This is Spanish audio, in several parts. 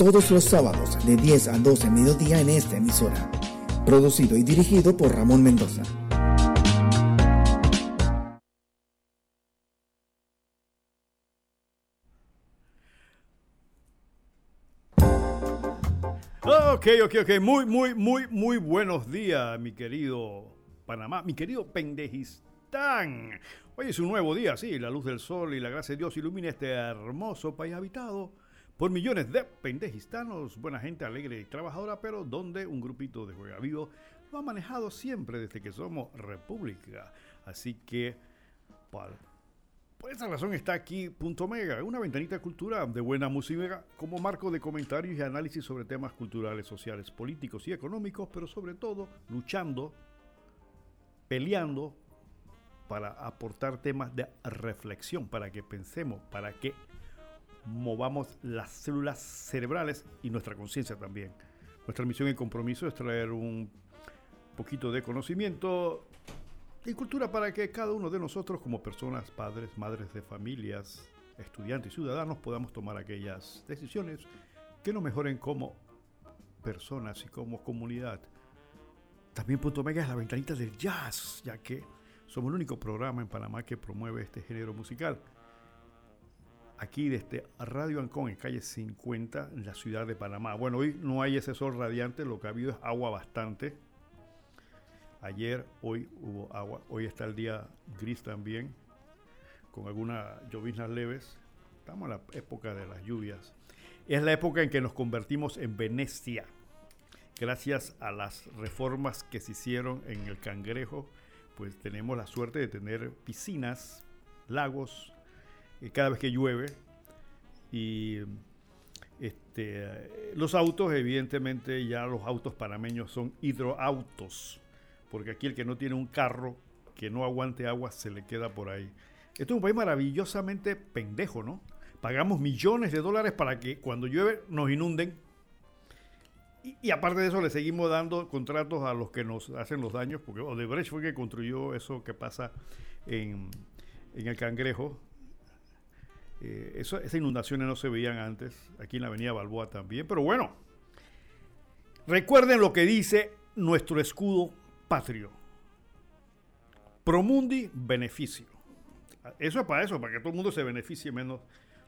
todos los sábados de 10 a 12 mediodía en esta emisora. Producido y dirigido por Ramón Mendoza. Ok, ok, ok. Muy, muy, muy, muy buenos días, mi querido Panamá, mi querido Pendejistán. Hoy es un nuevo día, sí, la luz del sol y la gracia de Dios ilumina este hermoso país habitado por millones de pendejistanos, buena gente alegre y trabajadora, pero donde un grupito de juega vivo lo ha manejado siempre desde que somos república. Así que, por, esa razón está aquí Punto Mega, una ventanita de cultura de buena música como marco de comentarios y análisis sobre temas culturales, sociales, políticos y económicos, pero sobre todo luchando, peleando para aportar temas de reflexión, para que pensemos, para que movamos las células cerebrales y nuestra conciencia también. Nuestra misión y compromiso es traer un poquito de conocimiento y cultura para que cada uno de nosotros como personas, padres, madres de familias, estudiantes y ciudadanos podamos tomar aquellas decisiones que nos mejoren como personas y como comunidad. También Punto Mega es la ventanita del jazz, ya que somos el único programa en Panamá que promueve este género musical. Aquí desde Radio Ancón, en calle 50, en la ciudad de Panamá. Bueno, hoy no hay ese sol radiante, lo que ha habido es agua bastante. Ayer, hoy hubo agua. Hoy está el día gris también, con algunas lloviznas leves. Estamos en la época de las lluvias. Es la época en que nos convertimos en Venecia, gracias a las reformas que se hicieron en el Cangrejo pues tenemos la suerte de tener piscinas, lagos, cada vez que llueve. Y este, los autos, evidentemente, ya los autos panameños son hidroautos, porque aquí el que no tiene un carro que no aguante agua se le queda por ahí. Esto es un país maravillosamente pendejo, ¿no? Pagamos millones de dólares para que cuando llueve nos inunden y, aparte de eso, le seguimos dando contratos a los que nos hacen los daños, porque Odebrecht fue que construyó eso que pasa en, el Cangrejo. Eh, esas inundaciones no se veían antes, aquí en la Avenida Balboa también, pero bueno, recuerden lo que dice nuestro escudo patrio. Promundi beneficio. Eso es para eso, para que todo el mundo se beneficie menos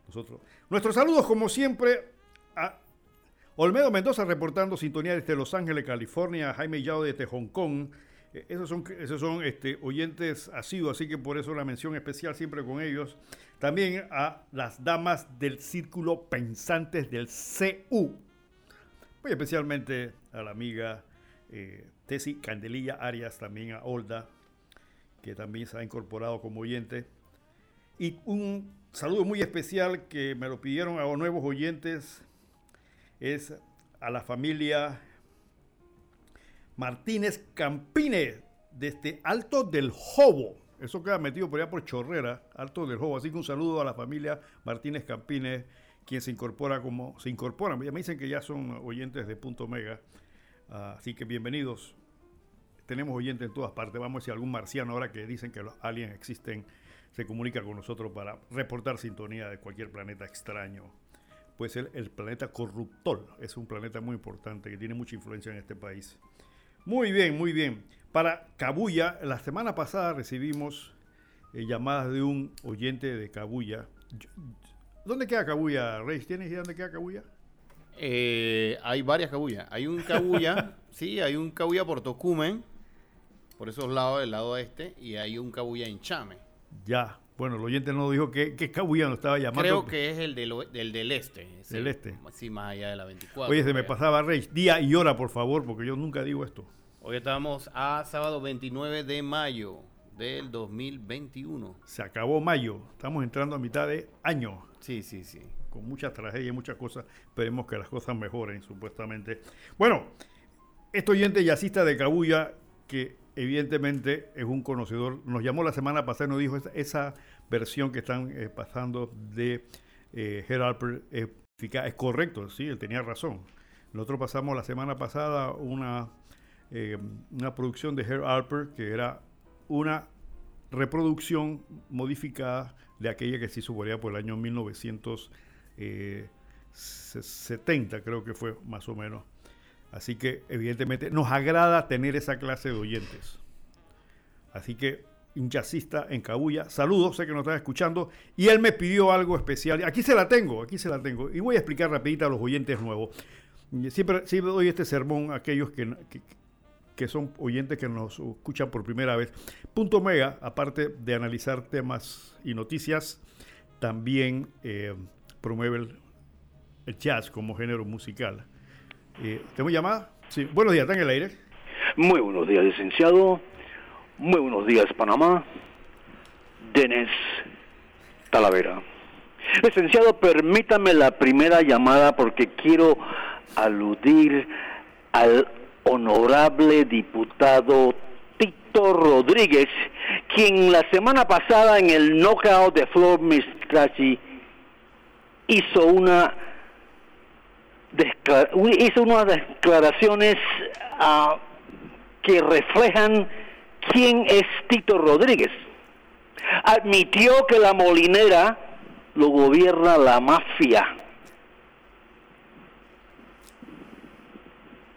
nosotros. Nuestros saludos, como siempre, a Olmedo Mendoza reportando sintonía desde Los Ángeles, California. Jaime Yao desde Hong Kong. Esos son, esos son este, oyentes asiduos, así que por eso la mención especial siempre con ellos. También a las damas del Círculo Pensantes del CU. Muy especialmente a la amiga eh, Tesi Candelilla Arias, también a Olda, que también se ha incorporado como oyente. Y un saludo muy especial que me lo pidieron a nuevos oyentes es a la familia Martínez Campine, desde Alto del Jobo. Eso queda metido por allá por Chorrera, Alto del Jobo. Así que un saludo a la familia Martínez Campine, quien se incorpora como. Se incorporan. Ya me dicen que ya son oyentes de Punto Mega. así que bienvenidos. Tenemos oyentes en todas partes. Vamos a ver si algún marciano, ahora que dicen que los aliens existen, se comunica con nosotros para reportar sintonía de cualquier planeta extraño puede ser el planeta Corruptor. Es un planeta muy importante que tiene mucha influencia en este país. Muy bien, muy bien. Para Cabuya, la semana pasada recibimos eh, llamadas de un oyente de Cabuya. ¿Dónde queda Cabuya, Reyes? ¿Tienes idea dónde queda Cabuya? Eh, hay varias Cabuya. Hay un Cabuya, sí, hay un Cabuya por Tocumen, por esos lados, del lado este, y hay un Cabuya en Chame. Ya, bueno, el oyente no dijo que, que Cabuya nos estaba llamando. Creo que es el del, del este. del este. Sí, más allá de la 24. Oye, se me pasaba, Rey. Día y hora, por favor, porque yo nunca digo esto. Hoy estamos a sábado 29 de mayo del 2021. Se acabó mayo. Estamos entrando a mitad de año. Sí, sí, sí. con mucha tragedia y muchas cosas. Esperemos que las cosas mejoren, supuestamente. Bueno, este oyente yacista de Cabuya, que evidentemente es un conocedor, nos llamó la semana pasada y nos dijo esa, versión que están eh, pasando de eh, Herr Alper es, es correcto, sí, él tenía razón. Nosotros pasamos la semana pasada una, eh, una producción de Herr Alper que era una reproducción modificada de aquella que se hizo por por el año 1970, creo que fue más o menos. Así que evidentemente nos agrada tener esa clase de oyentes. Así que un jazzista en Cabulla, saludos, sé que nos estás escuchando, y él me pidió algo especial. Aquí se la tengo, aquí se la tengo. Y voy a explicar rapidito a los oyentes nuevos. Siempre, siempre doy este sermón a aquellos que, que, son oyentes que nos escuchan por primera vez. Punto Mega, aparte de analizar temas y noticias, también eh, promueve el jazz como género musical. Eh, ¿Tengo llamada? Sí. Buenos días, ¿están en el aire? Muy buenos días, licenciado. Muy buenos días, Panamá. Denis Talavera. Licenciado, permítame la primera llamada porque quiero aludir al honorable diputado Tito Rodríguez, quien la semana pasada en el knockout de Flor Mistrachi hizo una hizo unas declaraciones ah, que reflejan quién es Tito Rodríguez. Admitió que la molinera lo gobierna la mafia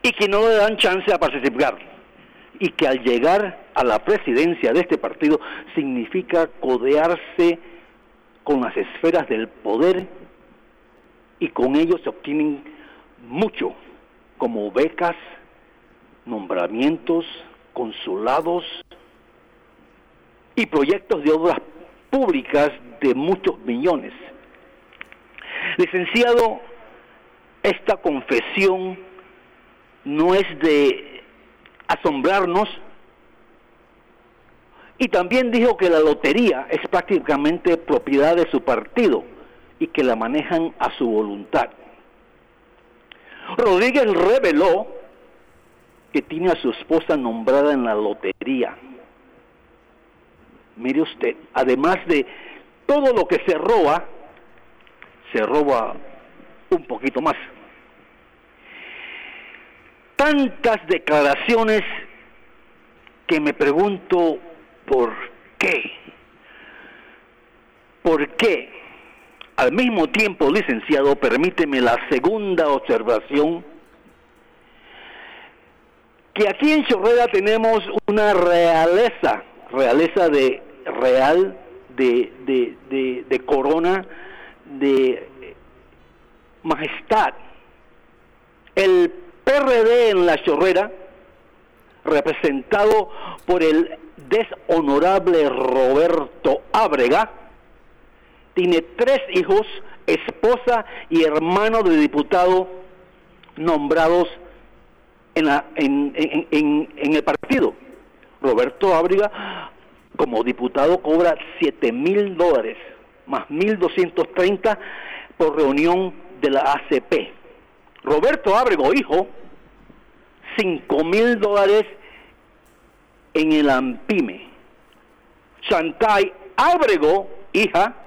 y que no le dan chance a participar y que al llegar a la presidencia de este partido significa codearse con las esferas del poder y con ellos se obtienen mucho, como becas, nombramientos, consulados y proyectos de obras públicas de muchos millones. Licenciado, esta confesión no es de asombrarnos y también dijo que la lotería es prácticamente propiedad de su partido y que la manejan a su voluntad. Rodríguez reveló que tiene a su esposa nombrada en la lotería. Mire usted, además de todo lo que se roba, se roba un poquito más. Tantas declaraciones que me pregunto por qué. ¿Por qué? Al mismo tiempo, licenciado, permíteme la segunda observación, que aquí en Chorrera tenemos una realeza, realeza de real, de, de corona, de majestad. El PRD en la Chorrera, representado por el deshonorable Roberto Ábrega, tiene tres hijos, esposa y hermano de diputado nombrados en, el partido. Roberto Ábriga, como diputado, cobra 7 mil dólares, más 1.230 por reunión de la ACP. Roberto Ábrego, hijo, 5 mil dólares en el AMPIME. Chantay Ábrego, hija,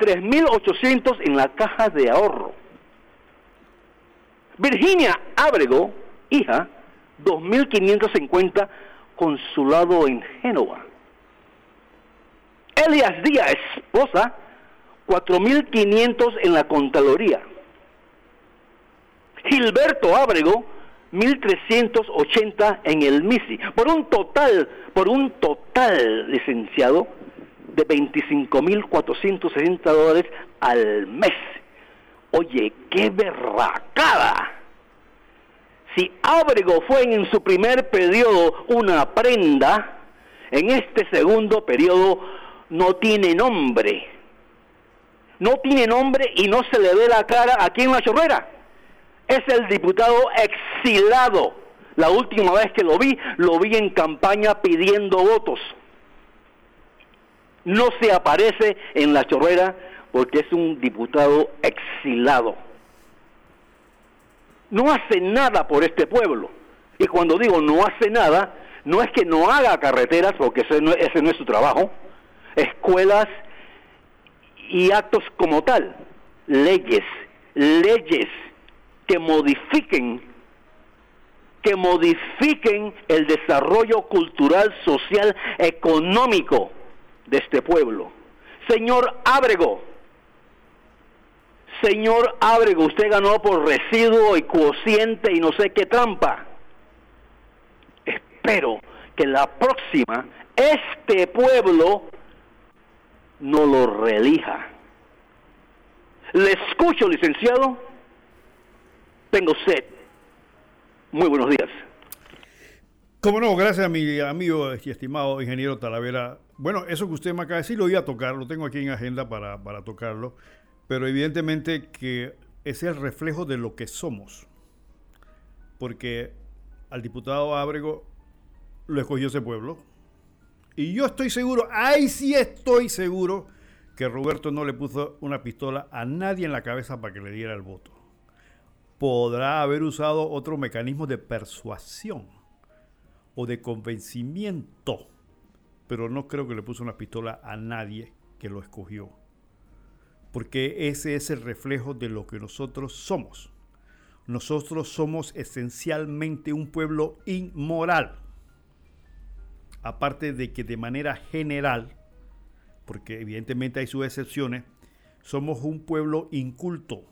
3.800 en la caja de ahorro. Virginia Ábrego, hija, 2.550 consulado en Génova. Elias Díaz, esposa, 4.500 en la Contraloría. Gilberto Ábrego, 1.380 en el MISI. Por un total, por un total, licenciado, de 25.460 dólares al mes. Oye, qué berracada. Si Ábrego fue en su primer periodo una prenda, en este segundo periodo no tiene nombre. No tiene nombre y no se le ve la cara aquí en la chorrera. Es el diputado exilado. La última vez que lo vi, lo vi en campaña pidiendo votos no se aparece en la chorrera porque es un diputado exilado. No hace nada por este pueblo. Y cuando digo no hace nada, no es que no haga carreteras, porque ese no, ese no es su trabajo, escuelas y actos como tal, leyes, leyes que modifiquen que modifiquen el desarrollo cultural, social, económico de este pueblo. Señor Ábrego, señor Ábrego, usted ganó por residuo y cociente y no sé qué trampa. Espero que la próxima este pueblo no lo relija. Le escucho, licenciado. Tengo sed. Muy buenos días. Como no, gracias a mi amigo y estimado ingeniero Talavera. Bueno, eso que usted me acaba de decir lo iba a tocar, lo tengo aquí en agenda para, para tocarlo, pero evidentemente que es el reflejo de lo que somos. Porque al diputado Ábrego lo escogió ese pueblo. Y yo estoy seguro, ahí sí estoy seguro, que Roberto no le puso una pistola a nadie en la cabeza para que le diera el voto podrá haber usado otro mecanismo de persuasión o de convencimiento, pero no creo que le puso una pistola a nadie que lo escogió, porque ese es el reflejo de lo que nosotros somos. Nosotros somos esencialmente un pueblo inmoral, aparte de que de manera general, porque evidentemente hay sus excepciones, somos un pueblo inculto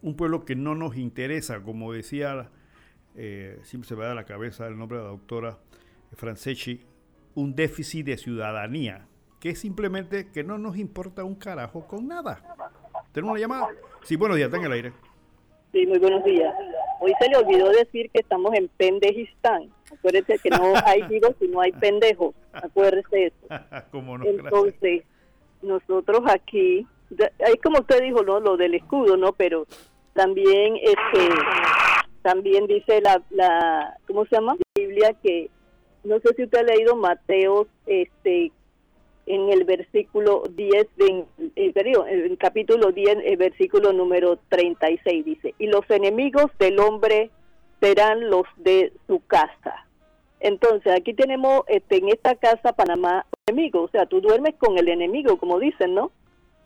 un pueblo que no nos interesa, como decía, eh, siempre se me da la cabeza el nombre de la doctora Franceschi, un déficit de ciudadanía, que es simplemente que no nos importa un carajo con nada. ¿Tenemos una llamada? Sí, buenos días, está en el aire. Sí, muy buenos días. Hoy se le olvidó decir que estamos en Pendejistán. Acuérdese que no hay higos y no hay pendejos. Acuérdese eso. ¿Cómo no? Entonces, nosotros aquí ahí como usted dijo, ¿no? Lo del escudo, ¿no? Pero también, este, también dice la, la, ¿cómo se llama? Biblia que, no sé si usted ha leído Mateo, este, en el versículo 10, de, eh, en el capítulo 10, el versículo número 36, dice, y los enemigos del hombre serán los de su casa. Entonces, aquí tenemos este, en esta casa Panamá enemigo, o sea, tú duermes con el enemigo, como dicen, ¿no?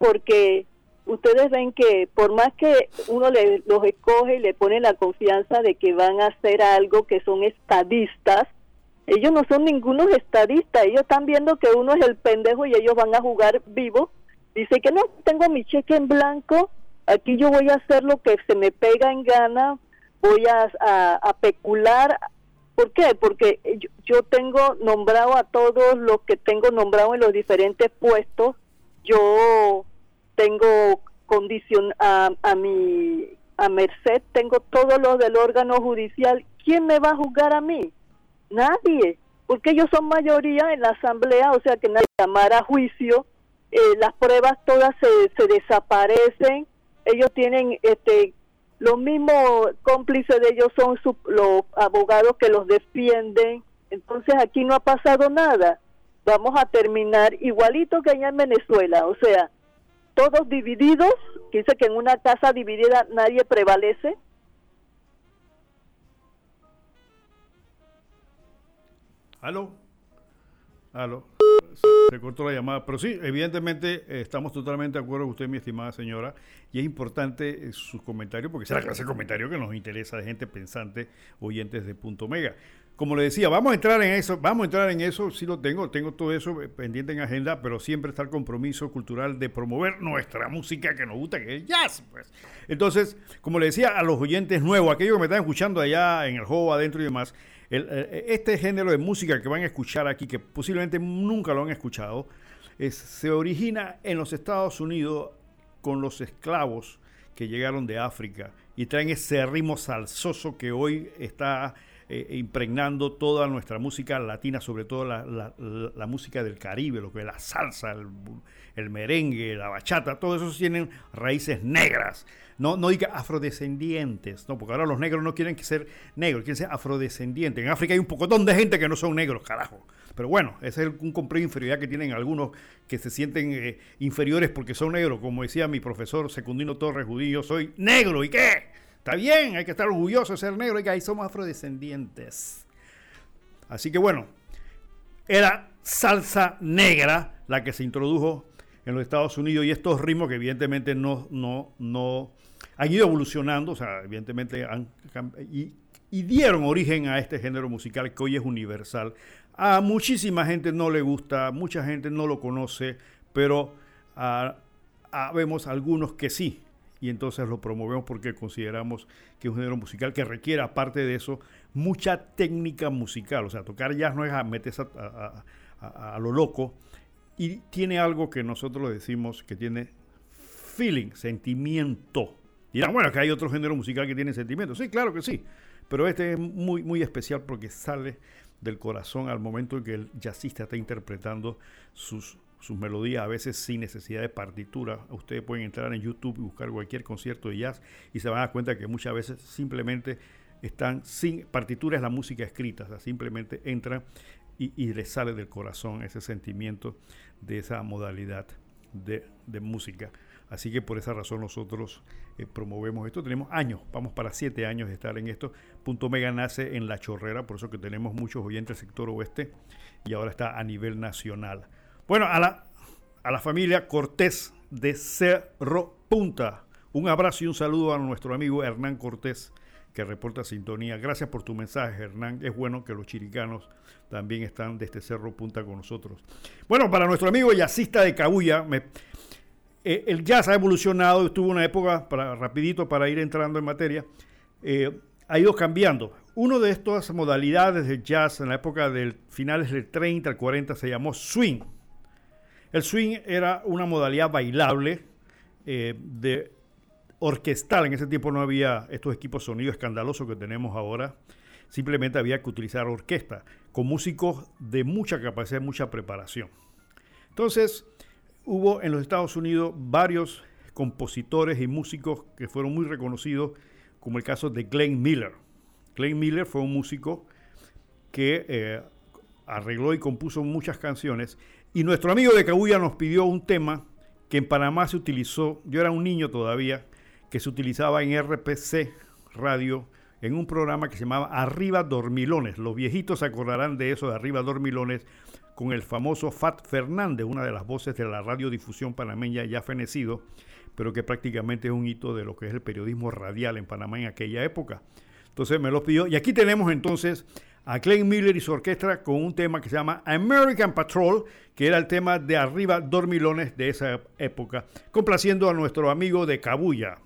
porque ustedes ven que por más que uno le, los escoge y le pone la confianza de que van a hacer algo que son estadistas, ellos no son ningunos estadistas, ellos están viendo que uno es el pendejo y ellos van a jugar vivo. Dice que no, tengo mi cheque en blanco, aquí yo voy a hacer lo que se me pega en gana, voy a, a, pecular. ¿Por qué? Porque yo, yo tengo nombrado a todos los que tengo nombrado en los diferentes puestos, yo tengo condición a, a mi a merced, tengo todos los del órgano judicial. ¿Quién me va a juzgar a mí? Nadie, porque ellos son mayoría en la asamblea, o sea que nadie llamara a juicio, eh, las pruebas todas se, se desaparecen, ellos tienen este los mismos cómplices de ellos son los abogados que los defienden, entonces aquí no ha pasado nada. Vamos a terminar igualito que allá en Venezuela, o sea, todos divididos, que dice que en una casa dividida nadie prevalece. ¿Aló? ¿Aló? Se, cortó la llamada, pero sí, evidentemente eh, estamos totalmente de acuerdo con usted, mi estimada señora, y es importante eh, sus comentarios, porque es la clase de comentario que nos interesa de gente pensante, oyentes de Punto Mega como le decía, vamos a entrar en eso, vamos a entrar en eso, sí lo tengo, tengo todo eso pendiente en agenda, pero siempre está el compromiso cultural de promover nuestra música que nos gusta, que es jazz, pues. Entonces, como le decía a los oyentes nuevos, aquellos que me están escuchando allá en el juego adentro y demás, eh, este género de música que van a escuchar aquí, que posiblemente nunca lo han escuchado, es, se origina en los Estados Unidos con los esclavos que llegaron de África y traen ese ritmo salsoso que hoy está eh, impregnando toda nuestra música latina, sobre todo la, música del Caribe, lo que es la salsa, el, merengue, la bachata, todo eso tienen raíces negras. No, no diga afrodescendientes, no, porque ahora los negros no quieren ser negros, quieren ser afrodescendientes. En África hay un pocotón de gente que no son negros, carajo. Pero bueno, ese es un complejo de inferioridad que tienen algunos que se sienten eh, inferiores porque son negros. Como decía mi profesor Secundino Torres Judío, soy negro. ¿Y qué? Está bien, hay que estar orgulloso de ser negro. Y que ahí somos afrodescendientes. Así que bueno, era salsa negra la que se introdujo en los Estados Unidos y estos ritmos que evidentemente no, no, no han ido evolucionando, o sea, evidentemente han, y, dieron origen a este género musical que hoy es universal. A muchísima gente no le gusta, mucha gente no lo conoce, pero vemos algunos que sí. Y entonces lo promovemos porque consideramos que es un género musical que requiere, aparte de eso, mucha técnica musical. O sea, tocar jazz no es a meterse a, lo loco. Y tiene algo que nosotros decimos que tiene feeling, sentimiento. Dirán, bueno, que hay otro género musical que tiene sentimiento. Sí, claro que sí. Pero este es muy, muy especial porque sale del corazón al momento en que el jazzista está interpretando sus, sus melodías, a veces sin necesidad de partitura. Ustedes pueden entrar en YouTube y buscar cualquier concierto de jazz y se van a dar cuenta que muchas veces simplemente están sin partitura, es la música escrita, simplemente entran y, y les sale del corazón ese sentimiento de esa modalidad de, de música. Así que por esa razón nosotros eh, promovemos esto. Tenemos años, vamos para siete años de estar en esto. Punto Mega nace en La Chorrera, por eso que tenemos muchos oyentes del sector oeste y ahora está a nivel nacional. Bueno, a la, a la familia Cortés de Cerro Punta. Un abrazo y un saludo a nuestro amigo Hernán Cortés que reporta sintonía. Gracias por tu mensaje, Hernán. Es bueno que los chiricanos también están desde Cerro Punta con nosotros. Bueno, para nuestro amigo yacista de Cabuya, me, eh, el jazz ha evolucionado, estuvo una época, para, rapidito para ir entrando en materia, eh, ha ido cambiando. Una de estas modalidades de jazz en la época del finales del 30 al 40 se llamó swing. El swing era una modalidad bailable eh, de orquestal. En ese tiempo no había estos equipos sonido escandalosos que tenemos ahora. Simplemente había que utilizar orquesta con músicos de mucha capacidad, mucha preparación. Entonces, hubo en los Estados Unidos varios compositores y músicos que fueron muy reconocidos, como el caso de Glenn Miller. Glenn Miller fue un músico que eh, arregló y compuso muchas canciones. Y nuestro amigo de Cabuya nos pidió un tema que en Panamá se utilizó, yo era un niño todavía, que se utilizaba en RPC Radio, en un programa que se llamaba Arriba Dormilones. Los viejitos se acordarán de eso de Arriba Dormilones, con el famoso Fat Fernández, una de las voces de la radiodifusión panameña ya fenecido, pero que prácticamente es un hito de lo que es el periodismo radial en Panamá en aquella época. Entonces me lo pidió. Y aquí tenemos entonces a Clay Miller y su orquesta con un tema que se llama American Patrol, que era el tema de arriba dormilones de esa época, complaciendo a nuestro amigo de Cabuya.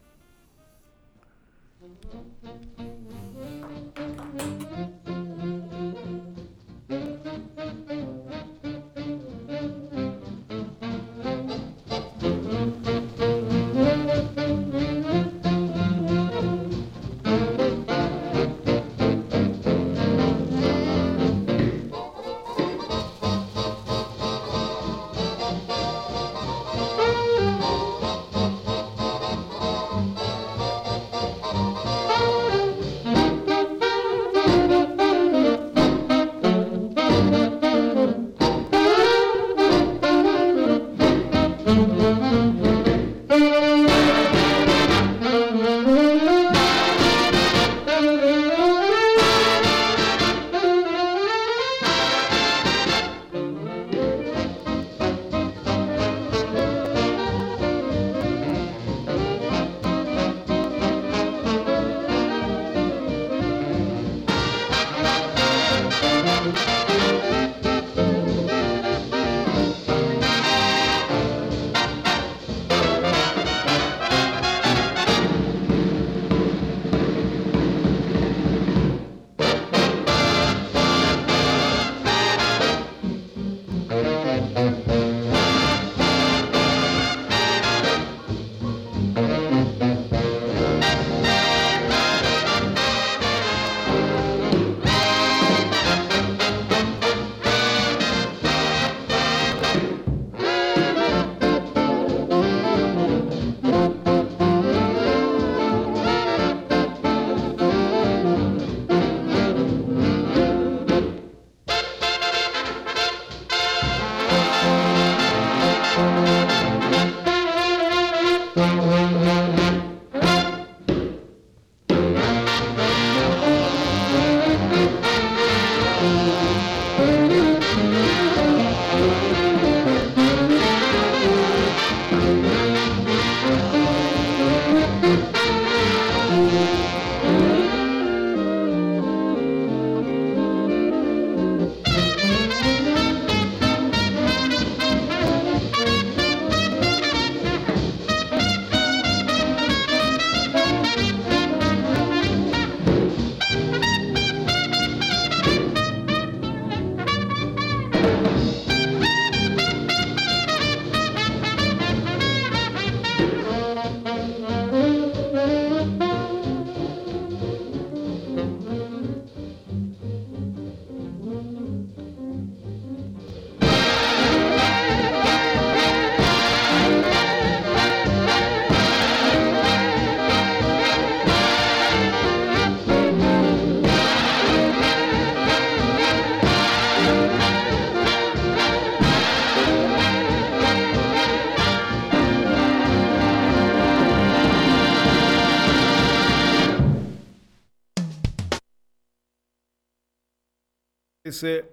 Ese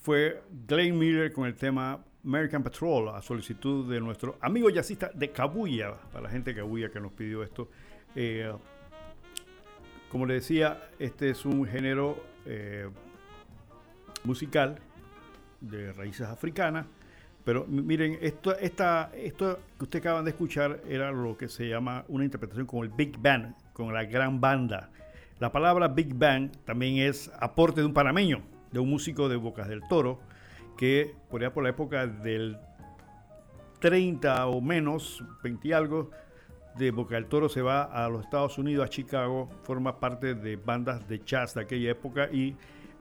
fue Glenn Miller con el tema American Patrol a solicitud de nuestro amigo jazzista de Kabuya, para la gente de Kabuya que nos pidió esto. Eh, como le decía, este es un género eh, musical de raíces africanas, pero miren, esto, esta, esto que ustedes acaban de escuchar era lo que se llama una interpretación con el Big Band, con la gran banda. La palabra Big Band también es aporte de un panameño, de un músico de Bocas del Toro, que por allá por la época del 30 o menos, 20 y algo, de Boca del Toro se va a los Estados Unidos, a Chicago, forma parte de bandas de jazz de aquella época y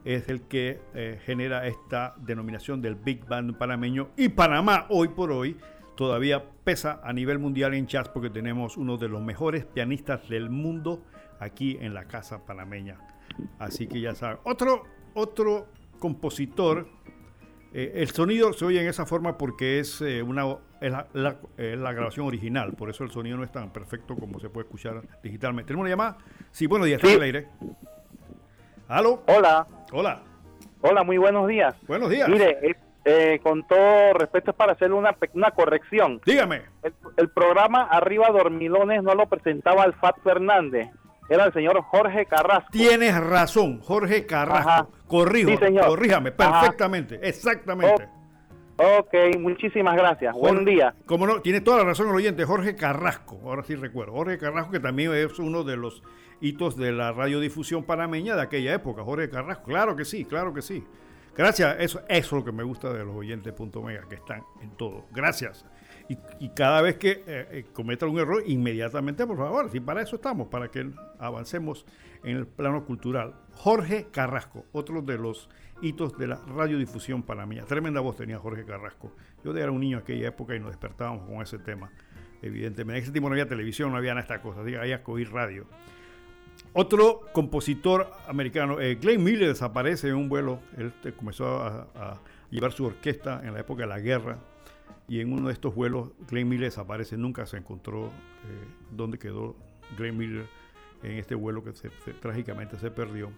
es el que eh, genera esta denominación del Big Band panameño. Y Panamá, hoy por hoy, todavía pesa a nivel mundial en jazz porque tenemos uno de los mejores pianistas del mundo aquí en la casa panameña. Así que ya saben. Otro, otro compositor, eh, el sonido se oye en esa forma porque es, eh, una, es la, grabación original, por eso el sonido no es tan perfecto como se puede escuchar digitalmente. ¿Tenemos una llamada? Sí, buenos días, sí. aire. ¿Aló? Hola. Hola. Hola, muy buenos días. Buenos días. Mire, eh, con todo respeto es para hacer una, una corrección. Dígame. El, programa Arriba Dormilones no lo presentaba el Fat Fernández, era el señor Jorge Carrasco. Tienes razón, Jorge Carrasco. Corrijo, corríjame, perfectamente, exactamente. ok, muchísimas gracias. Buen día. Como no, tiene toda la razón el oyente, Jorge Carrasco, ahora sí recuerdo. Jorge Carrasco, que también es uno de los hitos de la radiodifusión panameña de aquella época. Jorge Carrasco, claro que sí, claro que sí. Gracias, eso, eso es lo que me gusta de los oyentes punto mega, que están en todo. Gracias. Y, cada vez que eh, eh, cometa un error, inmediatamente, por favor, si para eso estamos, para que avancemos en el plano cultural. Jorge Carrasco, otro de los hitos de la radiodifusión panameña. Tremenda voz tenía Jorge Carrasco. Yo era un niño en aquella época y nos despertábamos con ese tema, evidentemente. En ese tiempo no había televisión, no había nada de estas cosas, había que oír radio. Otro compositor americano, eh, Glenn Miller, desaparece en un vuelo. Él comenzó a, llevar su orquesta en la época de la guerra. Y en uno de estos vuelos, Glenn Miller desaparece. Nunca se encontró eh, dónde quedó Glenn Miller en este vuelo que trágicamente se perdió.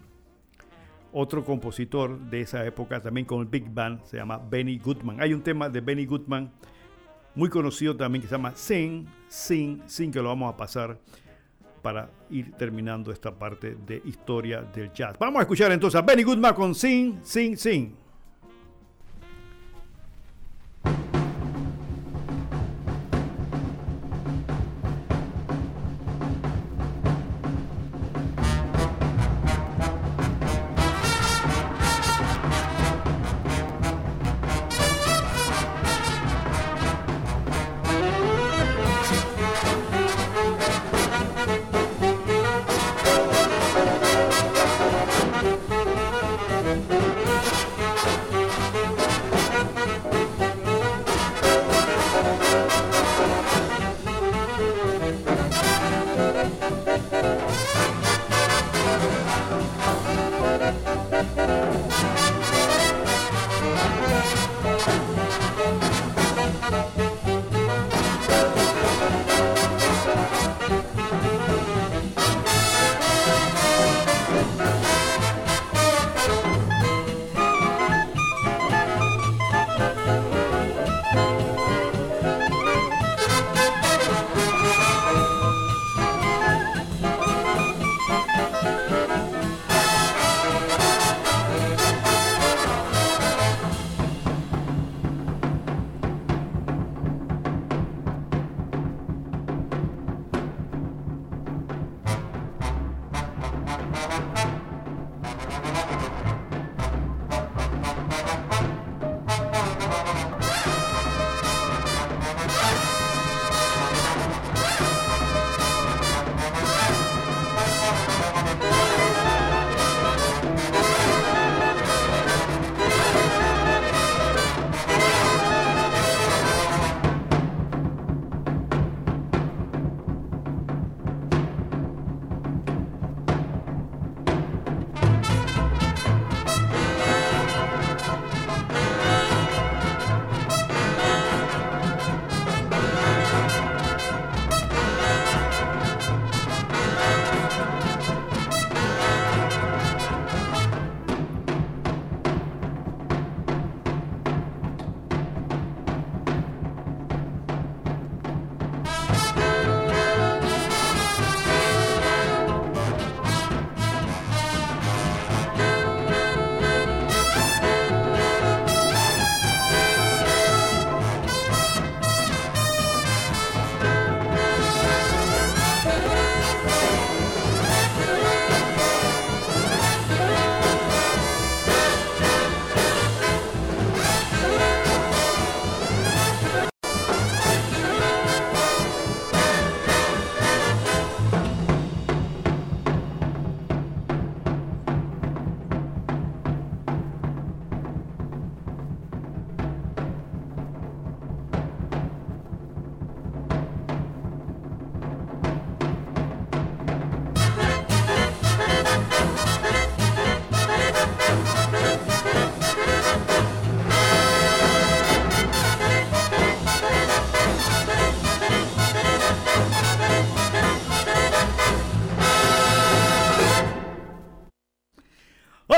Otro compositor de esa época, también con el Big Band, se llama Benny Goodman. Hay un tema de Benny Goodman muy conocido también que se llama Sing, Sing, Sing, que lo vamos a pasar para ir terminando esta parte de historia del jazz. Vamos a escuchar entonces a Benny Goodman con Sing, Sing, Sing.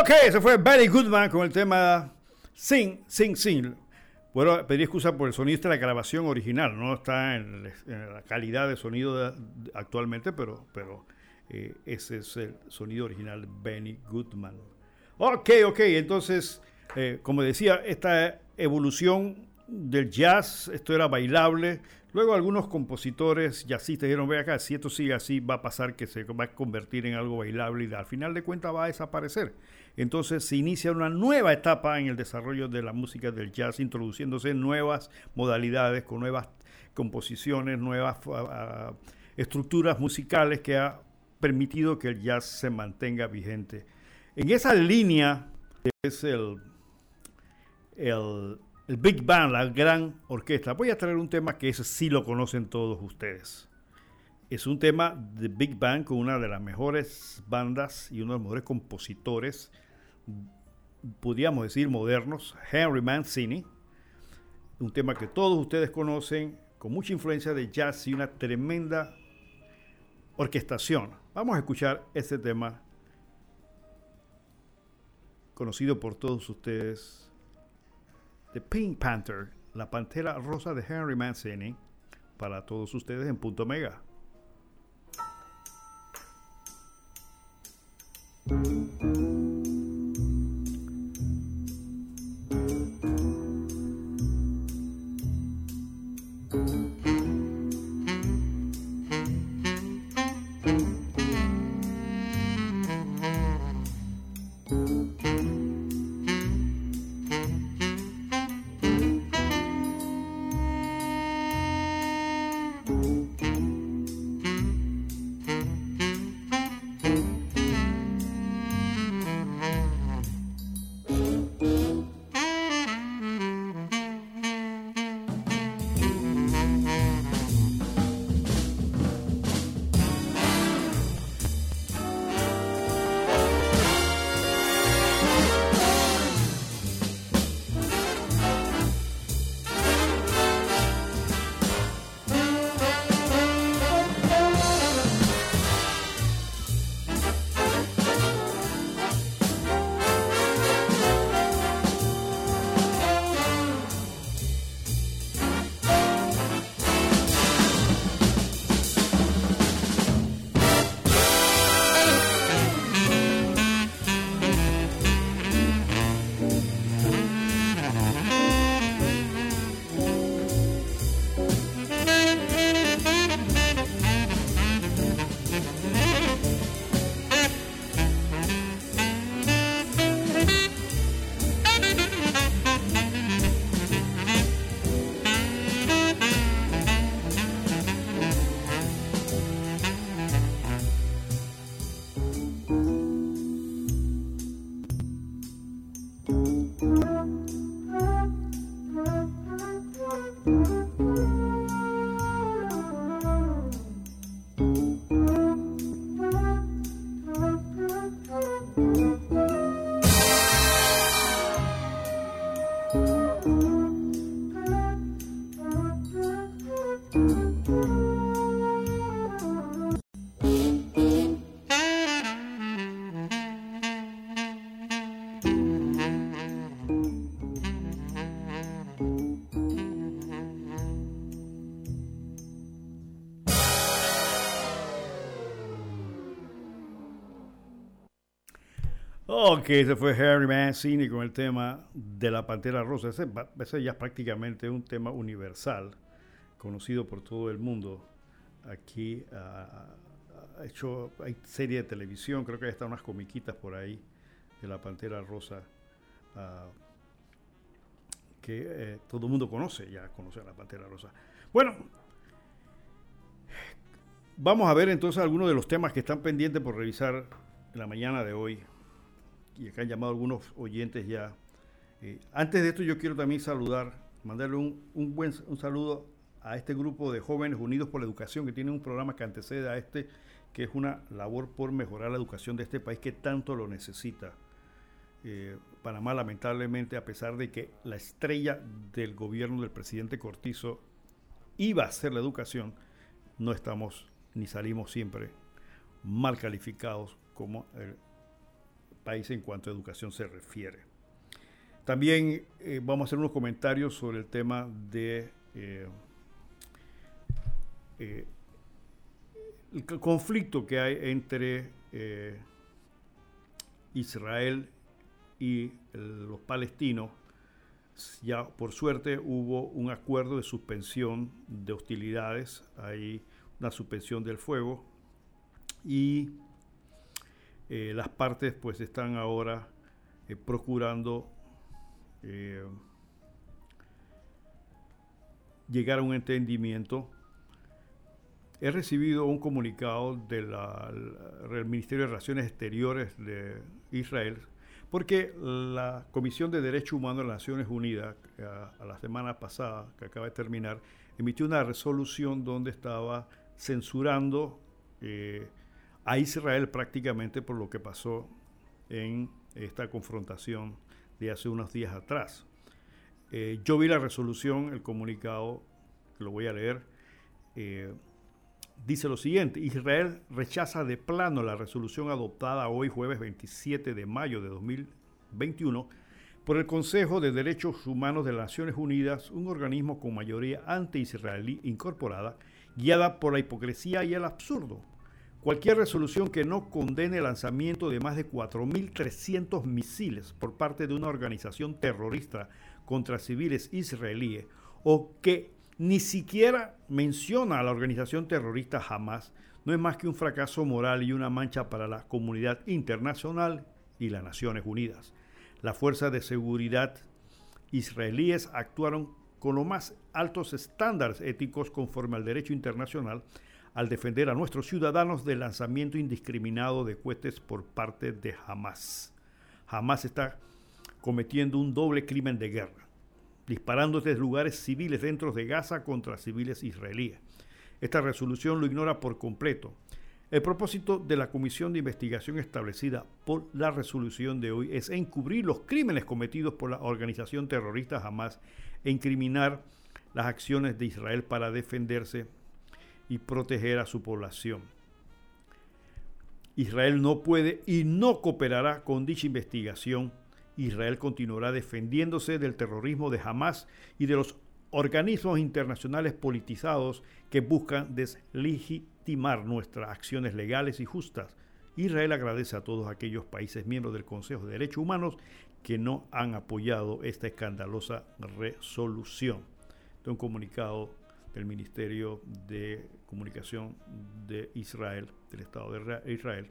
Ok, se fue Barry Goodman con el tema Sing, Sing, Sing. Bueno, pedí excusa por el sonido de la grabación original, no está en, en la calidad de sonido de- de- actualmente, pero, pero eh, ese es el sonido original de Benny Goodman. Ok, ok, entonces, eh, como decía, esta evolución del jazz, esto era bailable. Luego algunos compositores jazzistas dijeron, ve acá, si esto sigue así, va a pasar que se va a convertir en algo bailable y al final de cuentas va a desaparecer. Entonces se inicia una nueva etapa en el desarrollo de la música del jazz, introduciéndose nuevas modalidades, con nuevas composiciones, nuevas ah, ah, estructuras musicales que ha permitido que el jazz se mantenga vigente. En esa línea es el, el, el Big Band, la gran orquesta. Voy a traer un tema que ese sí lo conocen todos ustedes. Es un tema de Big Band con una de las mejores bandas y uno de los mejores compositores, podríamos decir modernos, Henry Mancini. Un tema que todos ustedes conocen, con mucha influencia de jazz y una tremenda orquestación. Vamos a escuchar este tema conocido por todos ustedes, The Pink Panther, la pantera rosa de Henry Mancini, para todos ustedes en punto mega. Ok, ese fue Harry Mancini con el tema de la Pantera Rosa. Ese, ya es prácticamente un tema universal, conocido por todo el mundo. Aquí ah, ha hecho, hay serie de televisión, creo que hay hasta unas comiquitas por ahí de la Pantera Rosa ah, que eh, todo el mundo conoce, ya conoce a la Pantera Rosa. Bueno, vamos a ver entonces algunos de los temas que están pendientes por revisar en la mañana de hoy y acá han llamado algunos oyentes ya. Eh, antes de esto yo quiero también saludar, mandarle un, un buen un saludo a este grupo de jóvenes unidos por la educación que tiene un programa que antecede a este, que es una labor por mejorar la educación de este país que tanto lo necesita. Eh, Panamá lamentablemente, a pesar de que la estrella del gobierno del presidente Cortizo iba a ser la educación, no estamos ni salimos siempre mal calificados como el país en cuanto a educación se refiere. También eh, vamos a hacer unos comentarios sobre el tema de eh, eh, el conflicto que hay entre Israel y los palestinos. Ya por suerte hubo un acuerdo de suspensión de hostilidades, hay una suspensión del fuego y las partes pues están ahora procurando eh, llegar a un entendimiento. He recibido un comunicado del Ministerio de Relaciones Exteriores de Israel, porque la Comisión de Derechos Humanos de las Naciones Unidas, a, la semana pasada, que acaba de terminar, emitió una resolución donde estaba censurando eh, a Israel prácticamente por lo que pasó en esta confrontación de hace unos días atrás. Eh, yo vi la resolución, el comunicado, lo voy a leer. Eh, dice lo siguiente, Israel rechaza de plano la resolución adoptada hoy jueves 27 de mayo de 2021 por el Consejo de Derechos Humanos de las Naciones Unidas, un organismo con mayoría anti-israelí incorporada, guiada por la hipocresía y el absurdo. Cualquier resolución que no condene el lanzamiento de más de 4.300 misiles por parte de una organización terrorista contra civiles israelíes o que ni siquiera menciona a la organización terrorista Hamas no es más que un fracaso moral y una mancha para la comunidad internacional y las Naciones Unidas. Las fuerzas de seguridad israelíes actuaron con los más altos estándares éticos conforme al derecho internacional al defender a nuestros ciudadanos del lanzamiento indiscriminado de cohetes por parte de Hamas. Hamas está cometiendo un doble crimen de guerra, disparando desde lugares civiles dentro de Gaza contra civiles israelíes. Esta resolución lo ignora por completo. El propósito de la comisión de investigación establecida por la resolución de hoy es encubrir los crímenes cometidos por la organización terrorista Hamas e incriminar las acciones de Israel para defenderse y proteger a su población. Israel no puede y no cooperará con dicha investigación. Israel continuará defendiéndose del terrorismo de Hamas y de los organismos internacionales politizados que buscan deslegitimar nuestras acciones legales y justas. Israel agradece a todos aquellos países miembros del Consejo de Derechos Humanos que no han apoyado esta escandalosa resolución. De un comunicado del Ministerio de Comunicación de Israel, del Estado de Israel.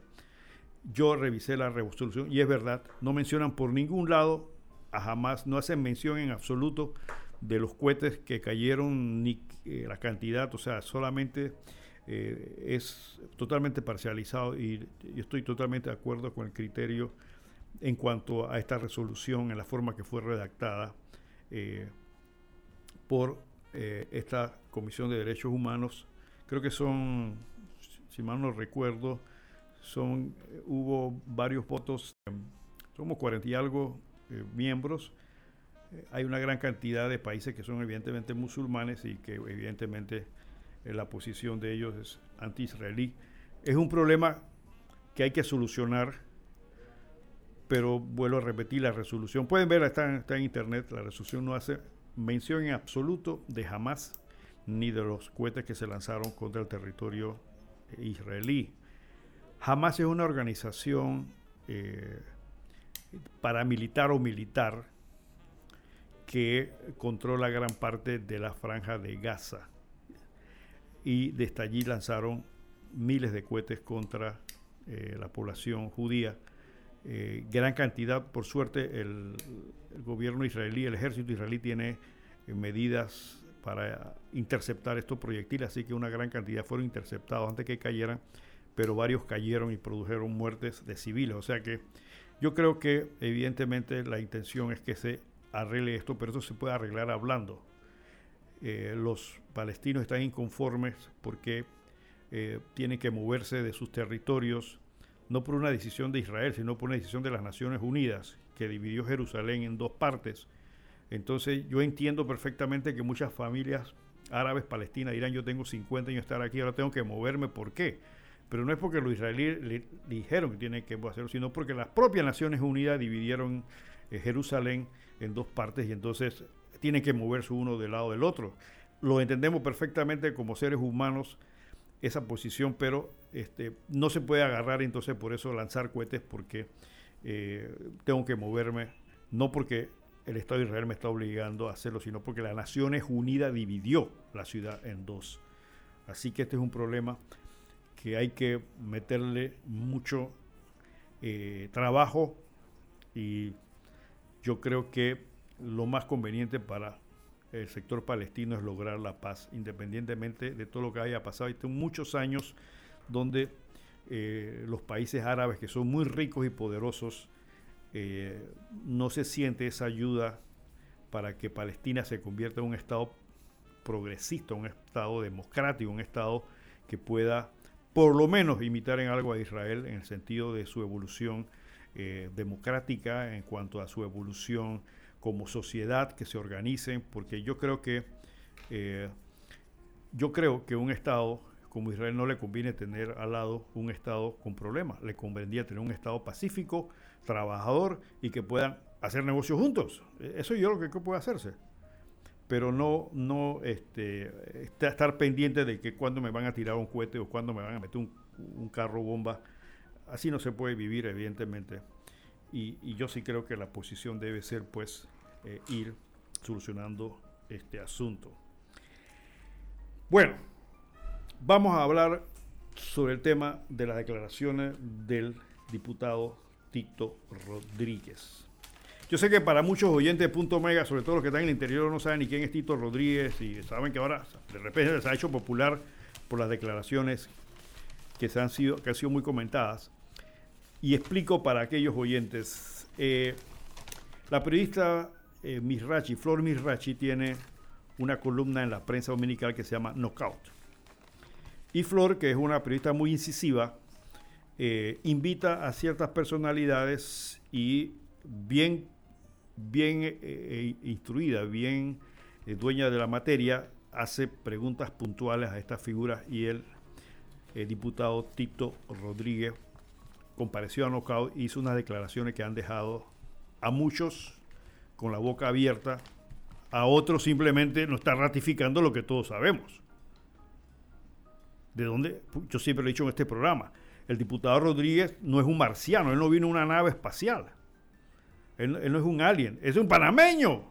Yo revisé la resolución y es verdad, no mencionan por ningún lado a jamás, no hacen mención en absoluto de los cohetes que cayeron ni eh, la cantidad, o sea, solamente eh, es totalmente parcializado y yo estoy totalmente de acuerdo con el criterio en cuanto a esta resolución en la forma que fue redactada eh, por esta Comisión de Derechos Humanos, creo que son, si mal no recuerdo, son, eh, hubo varios votos, somos 40 y algo eh, miembros, hay una gran cantidad de países que son evidentemente musulmanes y que evidentemente la posición de ellos es anti-israelí. Es un problema que hay que solucionar, pero vuelvo a repetir, la resolución, pueden verla, está, en internet, la resolución no hace mención en absoluto de Hamas ni de los cohetes que se lanzaron contra el territorio israelí. Hamas es una organización eh, paramilitar o militar que controla gran parte de la franja de Gaza. Y desde allí lanzaron miles de cohetes contra eh, la población judía eh, gran cantidad, por suerte, el, gobierno israelí, el ejército israelí tiene medidas para interceptar estos proyectiles, así que una gran cantidad fueron interceptados antes que cayeran, pero varios cayeron y produjeron muertes de civiles. O sea que yo creo que evidentemente la intención es que se arregle esto, pero esto se puede arreglar hablando. Eh, los palestinos están inconformes porque tienen que moverse de sus territorios no por una decisión de Israel, sino por una decisión de las Naciones Unidas, que dividió Jerusalén en dos partes. Entonces yo entiendo perfectamente que muchas familias árabes palestinas dirán, yo tengo 50 años de estar aquí, ahora tengo que moverme, ¿por qué? pero no es porque los israelíes le dijeron que tienen que hacerlo, sino porque las propias Naciones Unidas dividieron eh, Jerusalén en dos partes y entonces tienen que moverse uno del lado del otro. Lo entendemos perfectamente como seres humanos esa posición, pero este, no se puede agarrar entonces por eso lanzar cohetes porque eh, tengo que moverme, no porque el Estado de Israel me está obligando a hacerlo, sino porque la Naciones Unidas dividió la ciudad en dos. Así que este es un problema que hay que meterle mucho eh, trabajo y yo creo que lo más conveniente para el sector palestino es lograr la paz, independientemente de todo lo que haya pasado. Hay muchos años donde eh, los países árabes, que son muy ricos y poderosos, eh, no se siente esa ayuda para que Palestina se convierta en un Estado progresista, un Estado democrático, un Estado que pueda por lo menos imitar en algo a Israel en el sentido de su evolución eh, democrática, en cuanto a su evolución como sociedad, que se organicen, porque yo creo que eh, yo creo que un Estado como Israel no le conviene tener al lado un Estado con problemas, le convendría tener un Estado pacífico, trabajador y que puedan hacer negocios juntos. E, eso yo lo que puede hacerse pero no, no este, estar pendiente de que cuando me van a tirar un cohete o cuando me van a meter un, carro bomba. Así no se puede vivir, evidentemente. Y, yo sí creo que la posición debe ser, pues, eh, ir solucionando este asunto. Bueno, vamos a hablar sobre el tema de las declaraciones del diputado Tito Rodríguez. Yo sé que para muchos oyentes de Punto Mega, sobre todo los que están en el interior, no saben ni quién es Tito Rodríguez y saben que ahora de repente se ha hecho popular por las declaraciones que, se han, sido, que han sido muy comentadas. Y explico para aquellos oyentes. Eh, la periodista eh, Misrachi, Flor Misrachi, tiene una columna en la prensa dominical que se llama Knockout. Y Flor, que es una periodista muy incisiva, eh, invita a ciertas personalidades y bien bien eh, eh, instruida, bien dueña de la materia, hace preguntas puntuales a estas figuras y el, diputado Tito Rodríguez compareció a Knockout hizo unas declaraciones que han dejado a muchos con la boca abierta, a otros simplemente no está ratificando lo que todos sabemos. De dónde, yo siempre lo he dicho en este programa, el diputado Rodríguez no es un marciano, él no vino en una nave espacial. Él, no es un alien, es un panameño.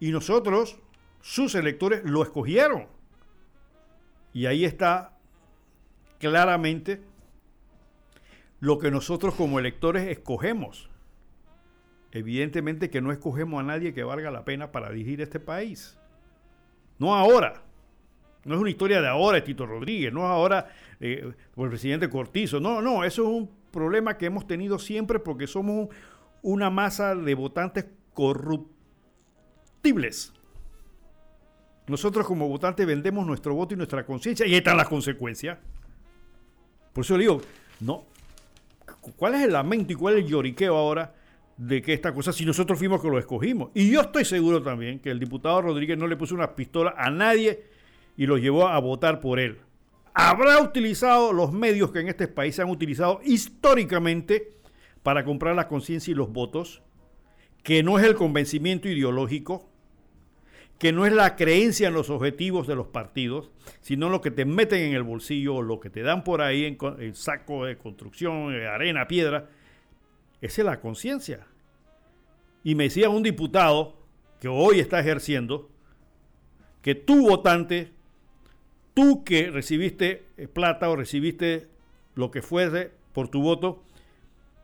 Y nosotros, sus electores, lo escogieron. Y ahí está claramente lo que nosotros como electores escogemos. Evidentemente que no escogemos a nadie que valga la pena para dirigir este país. No ahora. No es una historia de ahora, Tito Rodríguez. No es ahora eh, el presidente Cortizo. No, no, eso es un problema que hemos tenido siempre porque somos una masa de votantes corruptibles. Nosotros como votantes vendemos nuestro voto y nuestra conciencia y ahí están las consecuencias. Por eso digo, no, ¿cuál es el lamento y cuál es el lloriqueo ahora de que esta cosa, si nosotros fuimos que lo escogimos? Y yo estoy seguro también que el diputado Rodríguez no le puso una pistola a nadie y lo llevó a votar por él habrá utilizado los medios que en este país se han utilizado históricamente para comprar la conciencia y los votos, que no es el convencimiento ideológico, que no es la creencia en los objetivos de los partidos, sino lo que te meten en el bolsillo, lo que te dan por ahí en, el saco de construcción, arena, piedra. Esa es la conciencia. Y me decía un diputado que hoy está ejerciendo que tu votante tú que recibiste eh, plata o recibiste lo que fuese por tu voto,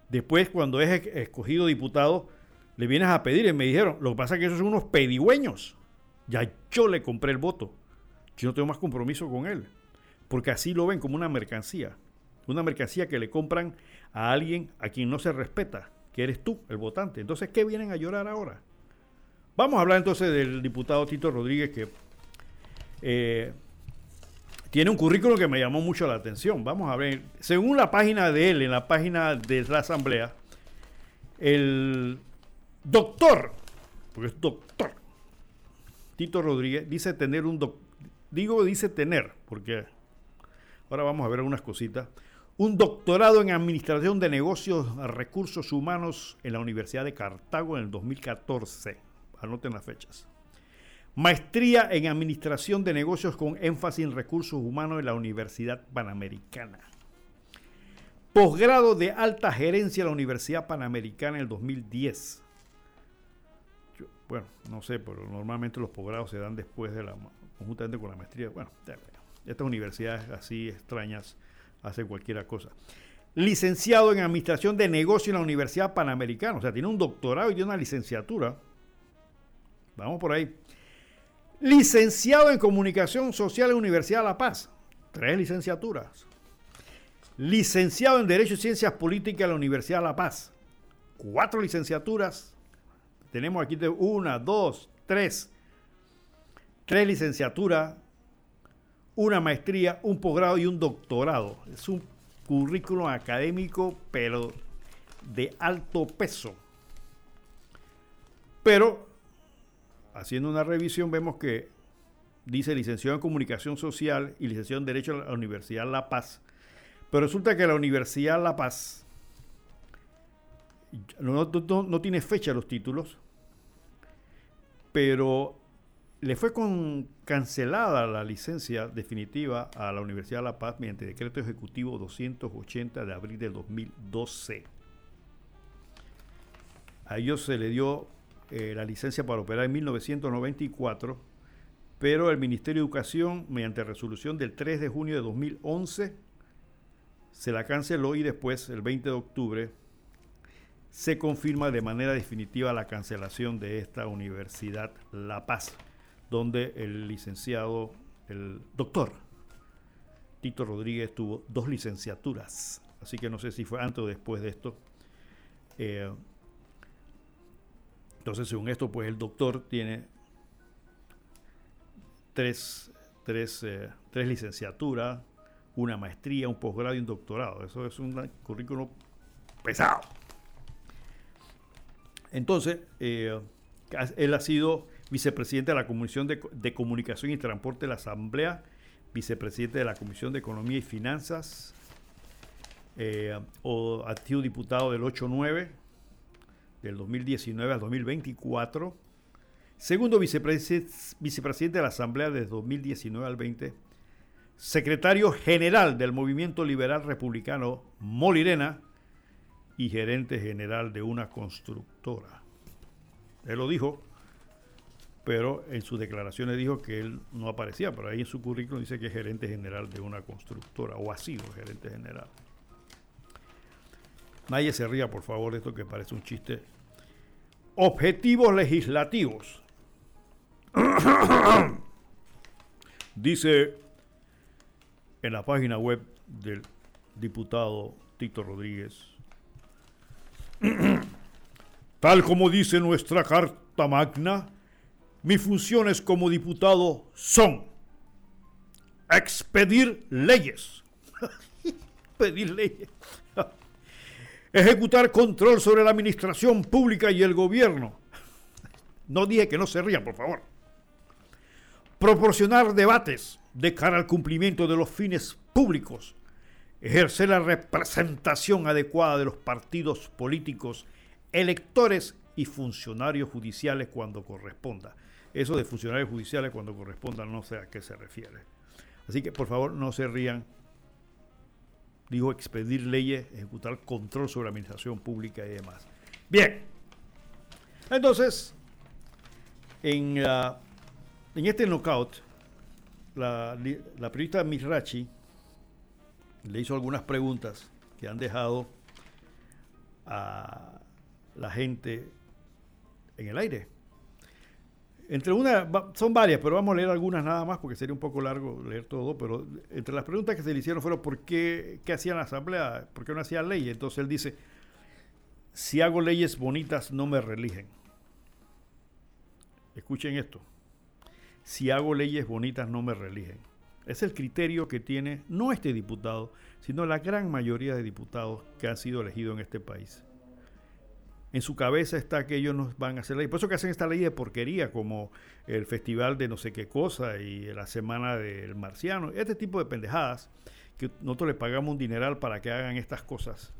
después cuando es escogido diputado, le vienes a pedir y me dijeron, lo que pasa es que esos son unos pedigüeños. Ya yo le compré el voto. Yo no tengo más compromiso con él. Porque así lo ven como una mercancía. Una mercancía que le compran a alguien a quien no se respeta, que eres tú, el votante. Entonces, ¿qué vienen a llorar ahora? Vamos a hablar entonces del diputado Tito Rodríguez que eh, tiene un currículo que me llamó mucho la atención. Vamos a ver. Según la página de él, en la página de la Asamblea, el doctor, porque es doctor, Tito Rodríguez, dice tener un doctor. Digo, dice tener, porque Ahora vamos a ver algunas cositas. Un doctorado en Administración de Negocios Recursos Humanos en la Universidad de Cartago en el 2014. Anoten las fechas. Maestría en Administración de Negocios con énfasis en Recursos Humanos en la Universidad Panamericana. Posgrado de Alta Gerencia en la Universidad Panamericana en el 2010. Yo- bueno, no sé, pero normalmente los posgrados se dan después de la, conjuntamente con la maestría. Bueno, estas universidades así extrañas hacen cualquier cosa. Licenciado en Administración de Negocios en la Universidad Panamericana. O sea, tiene un doctorado y tiene una licenciatura. Vamos por ahí. Licenciado en Comunicación Social en Universidad de La Paz. Tres licenciaturas. Licenciado en Derecho y Ciencias Políticas en la Universidad de La Paz. Cuatro licenciaturas. Tenemos aquí una, dos, tres. Tres licenciaturas, una maestría, un posgrado y un doctorado. Es un currículum académico, pero de alto peso. Pero, haciendo una revisión, vemos que dice licenciado en Comunicación Social y licenciado en Derecho a la Universidad La Paz. Pero resulta que la Universidad La Paz no, tiene fecha los títulos, pero le fue con, cancelada la licencia definitiva a la Universidad de La Paz mediante decreto ejecutivo 280 de abril de 2012. A ellos se le dio eh, la licencia para operar en 1994, pero el Ministerio de Educación, mediante resolución del 3 de junio de 2011, se la canceló y después, el 20 de octubre, se confirma de manera definitiva la cancelación de esta Universidad La Paz, donde el licenciado, el doctor Tito Rodríguez tuvo dos licenciaturas. Así que no sé si fue antes o después de esto. Eh, entonces, según esto, pues el doctor tiene tres, tres, eh, tres licenciaturas, una maestría, un posgrado y un doctorado. Eso es un currículum pesado. Entonces, eh, él ha sido vicepresidente de la Comisión de, de Comunicación y Transporte de la Asamblea, vicepresidente de la Comisión de Economía y Finanzas, eh, o sido diputado del 8-9, del 2019 al 2024, segundo vicepresi- vicepresidente de la Asamblea desde 2019 al 20, secretario general del Movimiento Liberal Republicano Molirena y gerente general de una constructora. Él lo dijo, pero en sus declaraciones dijo que él no aparecía, pero ahí en su currículum dice que es gerente general de una constructora, o ha sido gerente general. Nadie se ría, por favor, de esto que parece un chiste. Objetivos legislativos. Dice en la página web del diputado Tito Rodríguez, tal como dice nuestra Carta Magna, mis funciones como diputado son expedir leyes. Pedir leyes. Ejecutar control sobre la administración pública y el gobierno. No dije que no se rían, por favor. Proporcionar debates de cara al cumplimiento de los fines públicos. Ejercer la representación adecuada de los partidos políticos, electores y funcionarios judiciales cuando corresponda. Eso de funcionarios judiciales cuando corresponda no sé a qué se refiere. Así que por favor no se rían. Dijo expedir leyes, ejecutar control sobre la administración pública y demás. Bien. Entonces, en, la- en este knockout, la, la periodista Mirachi le hizo algunas preguntas que han dejado a la gente en el aire. Entre una, son varias, pero vamos a leer algunas nada más porque sería un poco largo leer todo, pero entre las preguntas que se le hicieron fueron por qué, qué hacían la asamblea, por qué no hacían leyes. Entonces él dice, si hago leyes bonitas no me religen. Escuchen esto. Si hago leyes bonitas no me religen. Es el criterio que tiene no este diputado, sino la gran mayoría de diputados que han sido elegidos en este país. En su cabeza está que ellos nos van a hacer ley. Por eso que hacen esta ley de porquería, como el festival de no sé qué cosa y la semana del marciano, este tipo de pendejadas que nosotros le pagamos un dineral para que hagan estas cosas.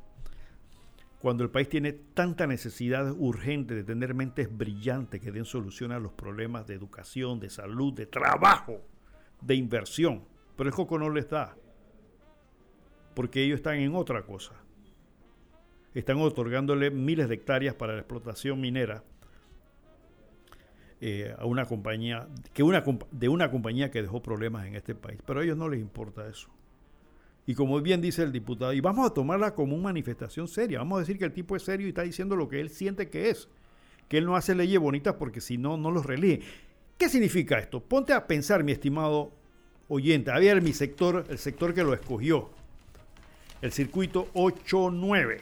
Cuando el país tiene tanta necesidad urgente de tener mentes brillantes que den solución a los problemas de educación, de salud, de trabajo, de inversión. Pero el Coco no les da. Porque ellos están en otra cosa. Están otorgándole miles de hectáreas para la explotación minera eh, a una compañía, que una, de una compañía que dejó problemas en este país. Pero a ellos no les importa eso. Y como bien dice el diputado, y vamos a tomarla como una manifestación seria, vamos a decir que el tipo es serio y está diciendo lo que él siente que es, que él no hace leyes bonitas porque si no, no los relige. ¿Qué significa esto? Ponte a pensar, mi estimado oyente, a ver mi sector, el sector que lo escogió, el circuito 8-9.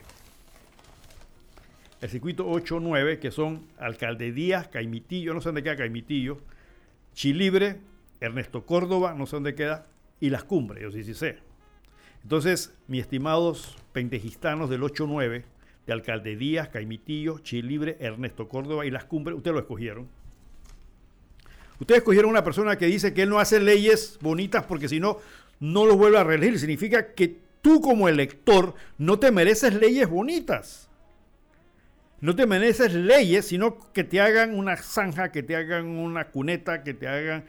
El circuito 8-9, que son Alcaldías, Caimitillo, no sé dónde queda Caimitillo, Chilibre, Ernesto Córdoba, no sé dónde queda, y Las Cumbres, yo sí sí sé. Entonces, mis estimados pentejistanos del 8-9, de Alcalde Díaz, Caimitillo, Chilibre, Ernesto Córdoba y Las Cumbres, ustedes lo escogieron. Ustedes escogieron una persona que dice que él no hace leyes bonitas porque si no, no los vuelve a reelegir. Significa que tú como elector no te mereces leyes bonitas. No te mereces leyes, sino que te hagan una zanja, que te hagan una cuneta, que te hagan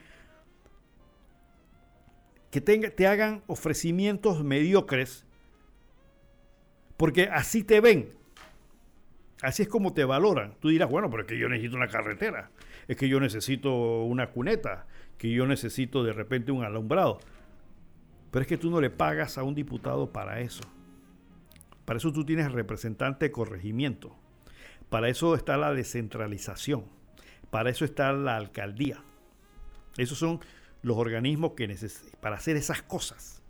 que te hagan ofrecimientos mediocres, porque así te ven, así es como te valoran. Tú dirás, bueno, pero es que yo necesito una carretera, es que yo necesito una cuneta, que yo necesito de repente un alumbrado. Pero es que tú no le pagas a un diputado para eso. Para eso tú tienes representante de corregimiento. Para eso está la descentralización. Para eso está la alcaldía. Esos son los organismos que necesitan para hacer esas cosas.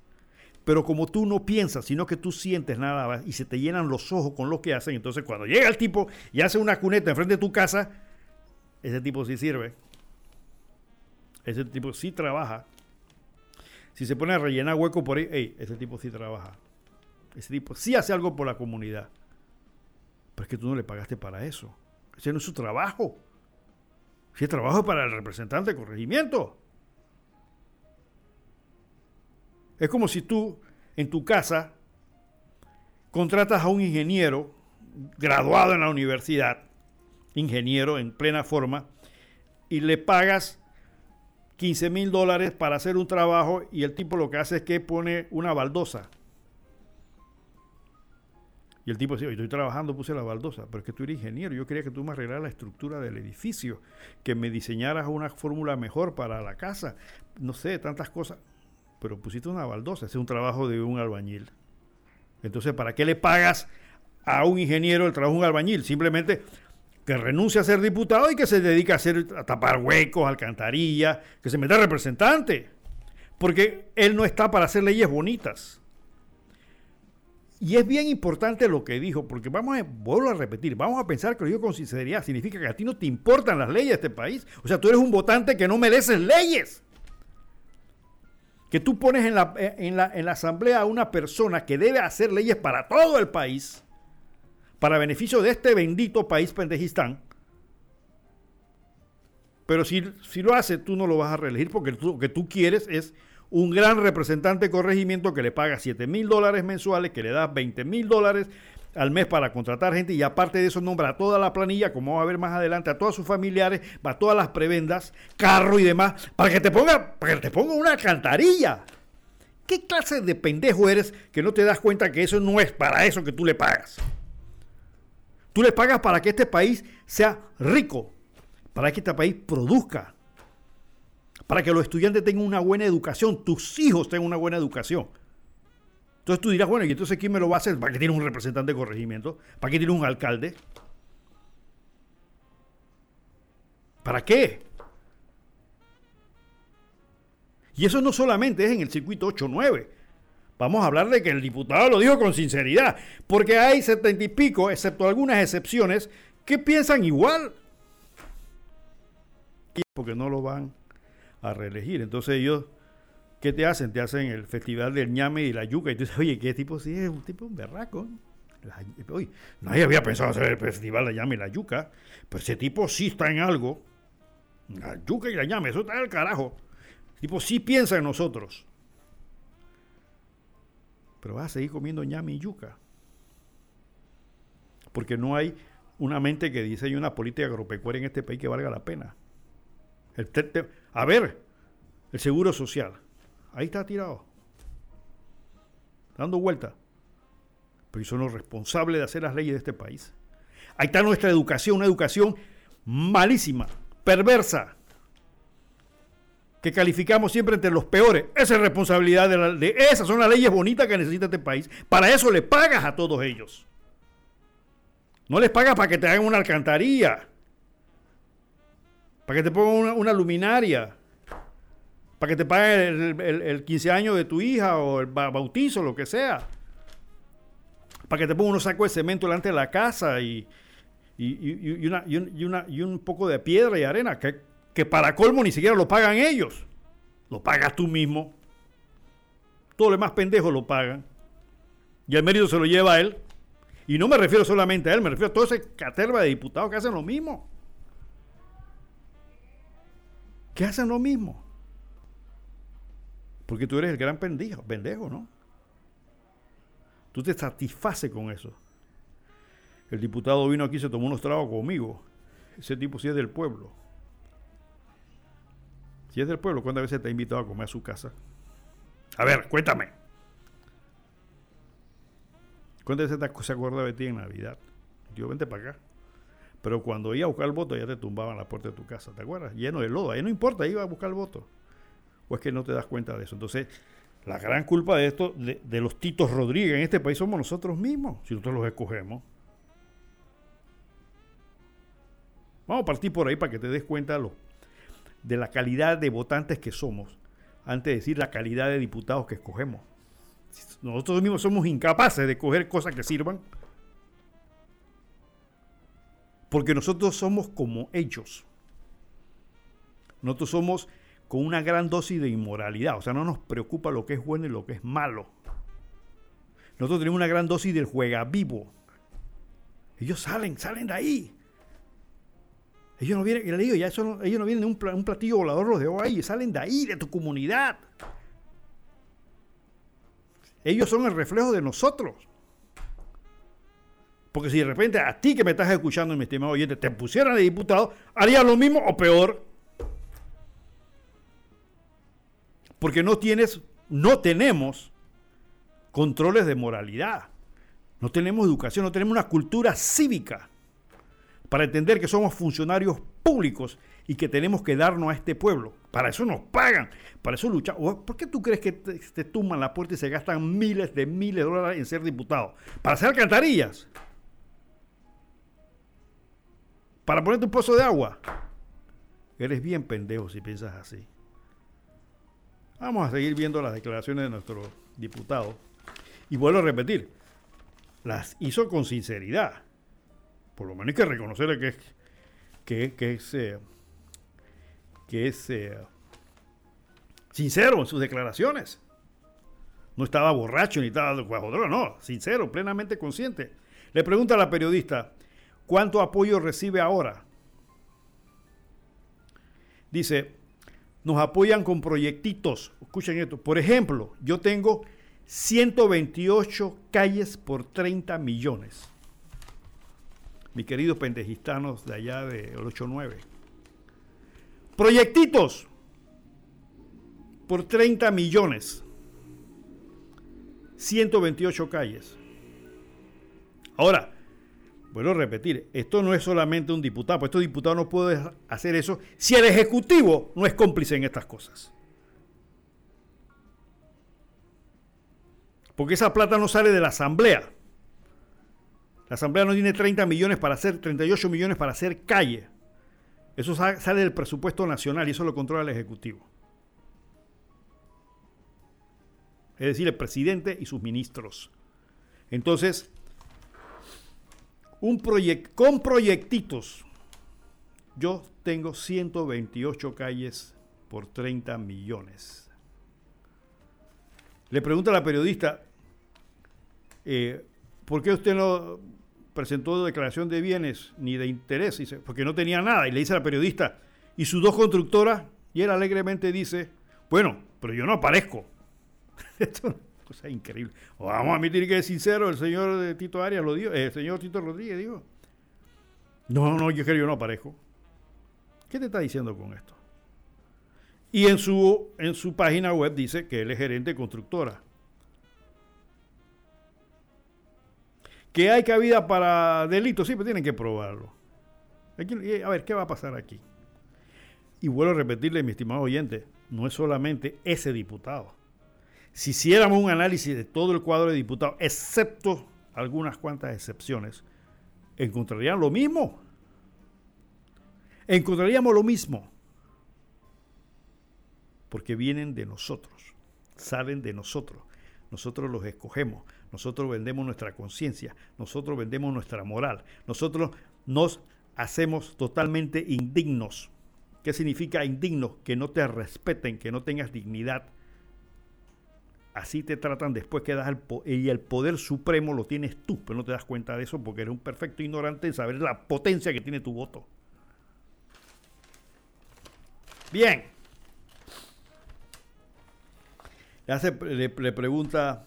Pero como tú no piensas, sino que tú sientes nada más y se te llenan los ojos con lo que hacen, entonces cuando llega el tipo y hace una cuneta enfrente de tu casa, ese tipo sí sirve. Ese tipo sí trabaja. Si se pone a rellenar hueco por ahí, ese tipo sí trabaja. Ese tipo sí hace algo por la comunidad. Pero es que tú no le pagaste para eso. Ese no es su trabajo. Si es trabajo para el representante de corregimiento. Es como si tú en tu casa contratas a un ingeniero graduado en la universidad, ingeniero en plena forma, y le pagas 15 mil dólares para hacer un trabajo y el tipo lo que hace es que pone una baldosa. Y el tipo dice, estoy trabajando, puse la baldosa, pero es que tú eres ingeniero, yo quería que tú me arreglaras la estructura del edificio, que me diseñaras una fórmula mejor para la casa, no sé, tantas cosas pero pusiste una baldosa, ese es un trabajo de un albañil. Entonces, ¿para qué le pagas a un ingeniero el trabajo de un albañil? Simplemente que renuncie a ser diputado y que se dedique a, hacer, a tapar huecos, alcantarillas, que se meta representante. Porque él no está para hacer leyes bonitas. Y es bien importante lo que dijo, porque vamos a, vuelvo a repetir, vamos a pensar que lo digo con sinceridad, significa que a ti no te importan las leyes de este país. O sea, tú eres un votante que no mereces leyes. Que tú pones en la, en la, en la asamblea a una persona que debe hacer leyes para todo el país, para beneficio de este bendito país pendejistán, pero si, si lo hace, tú no lo vas a reelegir porque lo que tú quieres es un gran representante de corregimiento que le paga 7 mil dólares mensuales, que le da 20 mil dólares al mes para contratar gente y aparte de eso nombra a toda la planilla, como va a ver más adelante, a todos sus familiares, a todas las prebendas, carro y demás, para que te ponga, para que te ponga una alcantarilla. ¿Qué clase de pendejo eres que no te das cuenta que eso no es para eso que tú le pagas? Tú le pagas para que este país sea rico, para que este país produzca, para que los estudiantes tengan una buena educación, tus hijos tengan una buena educación. Entonces tú dirás, bueno, ¿y entonces quién me lo va a hacer? ¿Para qué tiene un representante de corregimiento? ¿Para qué tiene un alcalde? ¿Para qué? Y eso no solamente es en el circuito 8-9. Vamos a hablar de que el diputado lo dijo con sinceridad, porque hay setenta y pico, excepto algunas excepciones, que piensan igual. Porque no lo van a reelegir. Entonces ellos ¿Qué te hacen? Te hacen el festival del ñame y la yuca. Y tú dices, oye, ¿qué tipo? Sí, es un tipo un berraco. nadie había pensado hacer el festival del ñame y la yuca. Pero ese tipo sí está en algo. La yuca y la ñame, eso está del carajo. El tipo sí piensa en nosotros. Pero vas a seguir comiendo ñame y yuca. Porque no hay una mente que diseñe una política agropecuaria en este país que valga la pena. El a ver, el seguro social. Ahí está tirado. Dando vuelta. Pero son los responsables de hacer las leyes de este país. Ahí está nuestra educación, una educación malísima, perversa, que calificamos siempre entre los peores. Esa es responsabilidad de, la- de esas son las leyes bonitas que necesita este país. Para eso le pagas a todos ellos. No les pagas para que te hagan una alcantarilla, para que te pongan una, luminaria, para que te paguen el, el- el 15 años de tu hija o el ba- bautizo, lo que sea, para que te pongan unos sacos de cemento delante de la casa y, y, y- una, y, un, poco de piedra y arena, que, que para colmo ni siquiera lo pagan ellos, lo pagas tú mismo. Todo lo demás pendejos lo pagan. Y el mérito se lo lleva a él. Y no me refiero solamente a él, me refiero a todo ese caterva de diputados que hacen lo mismo. Que hacen lo mismo. Porque tú eres el gran pendejo, pendejo, ¿no? Tú te satisfaces con eso. El diputado vino aquí y se tomó unos tragos conmigo. Ese tipo sí es del pueblo. Si es del pueblo, ¿cuántas veces te ha invitado a comer a su casa? A ver, cuéntame. ¿Cuántas veces te- se acuerda de ti en Navidad? Yo vente para acá. Pero cuando iba a buscar el voto ya te tumbaban la puerta de tu casa, ¿te acuerdas? Lleno de lodo. Ahí no importa, iba a buscar el voto. ¿O es que no te das cuenta de eso? Entonces, la gran culpa de esto, de, los Titos Rodríguez en este país, somos nosotros mismos, si nosotros los escogemos. Vamos a partir por ahí para que te des cuenta lo- de la calidad de votantes que somos, antes de decir la calidad de diputados que escogemos. Nosotros mismos somos incapaces de coger cosas que sirvan. Porque nosotros somos como ellos. Nosotros somos con una gran dosis de inmoralidad. O sea, no nos preocupa lo que es bueno y lo que es malo. Nosotros tenemos una gran dosis del juega vivo. Ellos salen, salen de ahí. Ellos no vienen, digo, ya eso ellos no vienen de un platillo volador, los de ahí, salen de ahí, de tu comunidad. Ellos son el reflejo de nosotros. Porque si de repente a ti que me estás escuchando, mi estimado oyente, te pusieran de diputado, haría lo mismo o peor. Porque no tienes, no tenemos controles de moralidad. No tenemos educación, no tenemos una cultura cívica para entender que somos funcionarios públicos y que tenemos que darnos a este pueblo. Para eso nos pagan, para eso luchamos. ¿Por qué tú crees que te, te tumban la puerta y se gastan miles de miles de dólares en ser diputado? Para hacer alcantarillas. Para ponerte un pozo de agua. Eres bien pendejo si piensas así. Vamos a seguir viendo las declaraciones de nuestro diputado. Y vuelvo a repetir, las hizo con sinceridad. Por lo menos hay que reconocerle que es, que, es, eh, que es eh, sincero en sus declaraciones. No estaba borracho ni estaba droga, no, sincero, plenamente consciente. Le pregunta a la periodista, ¿cuánto apoyo recibe ahora? Dice, nos apoyan con proyectitos. Escuchen esto. Por ejemplo, yo tengo 128 calles por 30 millones. Mis queridos pendejistanos de allá de 89. Proyectitos por 30 millones. 128 calles. Ahora, vuelvo a repetir, esto no es solamente un diputado, pues estos diputados no pueden hacer eso si el Ejecutivo no es cómplice en estas cosas. Porque esa plata no sale de la Asamblea. La Asamblea no tiene 30 millones para hacer, 38 millones para hacer calle. Eso sa- sale del presupuesto nacional y eso lo controla el Ejecutivo. Es decir, el presidente y sus ministros. Entonces, un proyecto con proyectitos. Yo tengo 128 calles por 30 millones. Le pregunta a la periodista, eh, ¿por qué usted no presentó declaración de bienes ni de interés? Dice, porque no tenía nada. Y le dice a la periodista, ¿y sus dos constructoras? Y él alegremente dice, bueno, pero yo no aparezco. Esto cosa increíble. Vamos a admitir que es sincero, el señor Tito Arias lo dijo, el señor Tito Rodríguez dijo. No, no, yo creo yo no aparezco. ¿Qué te está diciendo con esto? Y en su, en su página web dice que él es gerente constructora. Que hay cabida para delitos, sí, pero tienen que probarlo. A ver, ¿qué va a pasar aquí? Y vuelvo a repetirle, mi estimado oyente, no es solamente ese diputado. Si hiciéramos un análisis de todo el cuadro de diputados, excepto algunas cuantas excepciones, encontrarían lo mismo. Encontraríamos lo mismo. Porque vienen de nosotros, salen de nosotros. Nosotros los escogemos, nosotros vendemos nuestra conciencia, nosotros vendemos nuestra moral, nosotros nos hacemos totalmente indignos. ¿Qué significa indigno? Que no te respeten, que no tengas dignidad. Así te tratan después que das el y el poder supremo lo tienes tú, pero no te das cuenta de eso porque eres un perfecto ignorante en saber la potencia que tiene tu voto. Bien. Le, le, pregunta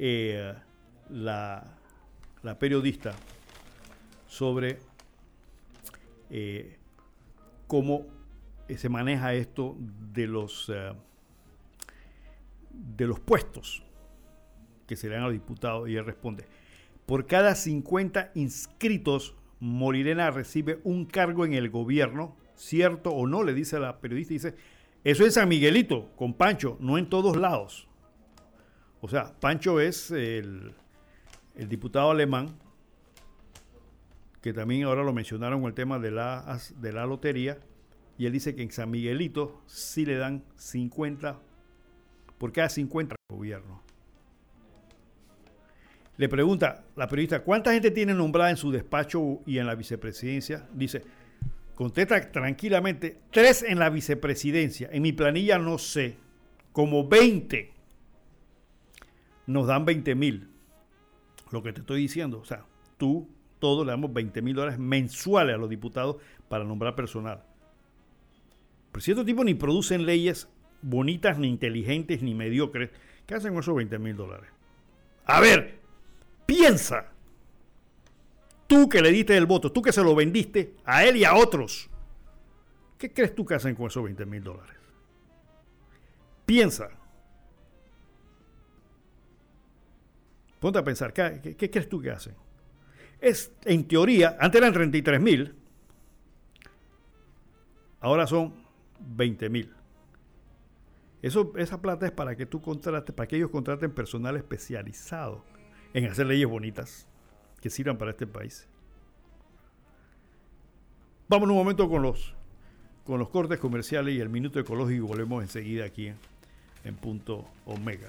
eh, la, la periodista sobre eh, cómo se maneja esto de los, eh, de los puestos que se le dan a los diputados y él responde, por cada 50 inscritos, Morirena recibe un cargo en el gobierno, cierto o no, le dice a la periodista, dice, eso es San Miguelito, con Pancho, no en todos lados. O sea, Pancho es el, el diputado alemán que también ahora lo mencionaron con el tema de la, de la lotería, y él dice que en San Miguelito sí le dan 50, por cada 50 al gobierno. Le pregunta la periodista, ¿cuánta gente tiene nombrada en su despacho y en la vicepresidencia? Dice, contesta tranquilamente, tres en la vicepresidencia. En mi planilla no sé, como 20. Nos dan 20 mil. Lo que te estoy diciendo, o sea, tú todos le damos 20 mil dólares mensuales a los diputados para nombrar personal. Pero si estos tipos ni producen leyes bonitas, ni inteligentes, ni mediocres, ¿qué hacen con esos 20 mil dólares? A ver, piensa. Tú que le diste el voto, tú que se lo vendiste a él y a otros, ¿qué crees tú que hacen con esos 20 mil dólares? Piensa. Ponte a pensar, ¿qué, crees tú que hacen? es, en teoría, antes eran 33 mil, ahora son 20 mil. Eso, esa plata es para que tú contrates, para que ellos contraten personal especializado en hacer leyes bonitas que sirvan para este país. Vamos un momento con los, con los cortes comerciales y el minuto ecológico volvemos enseguida aquí en punto omega.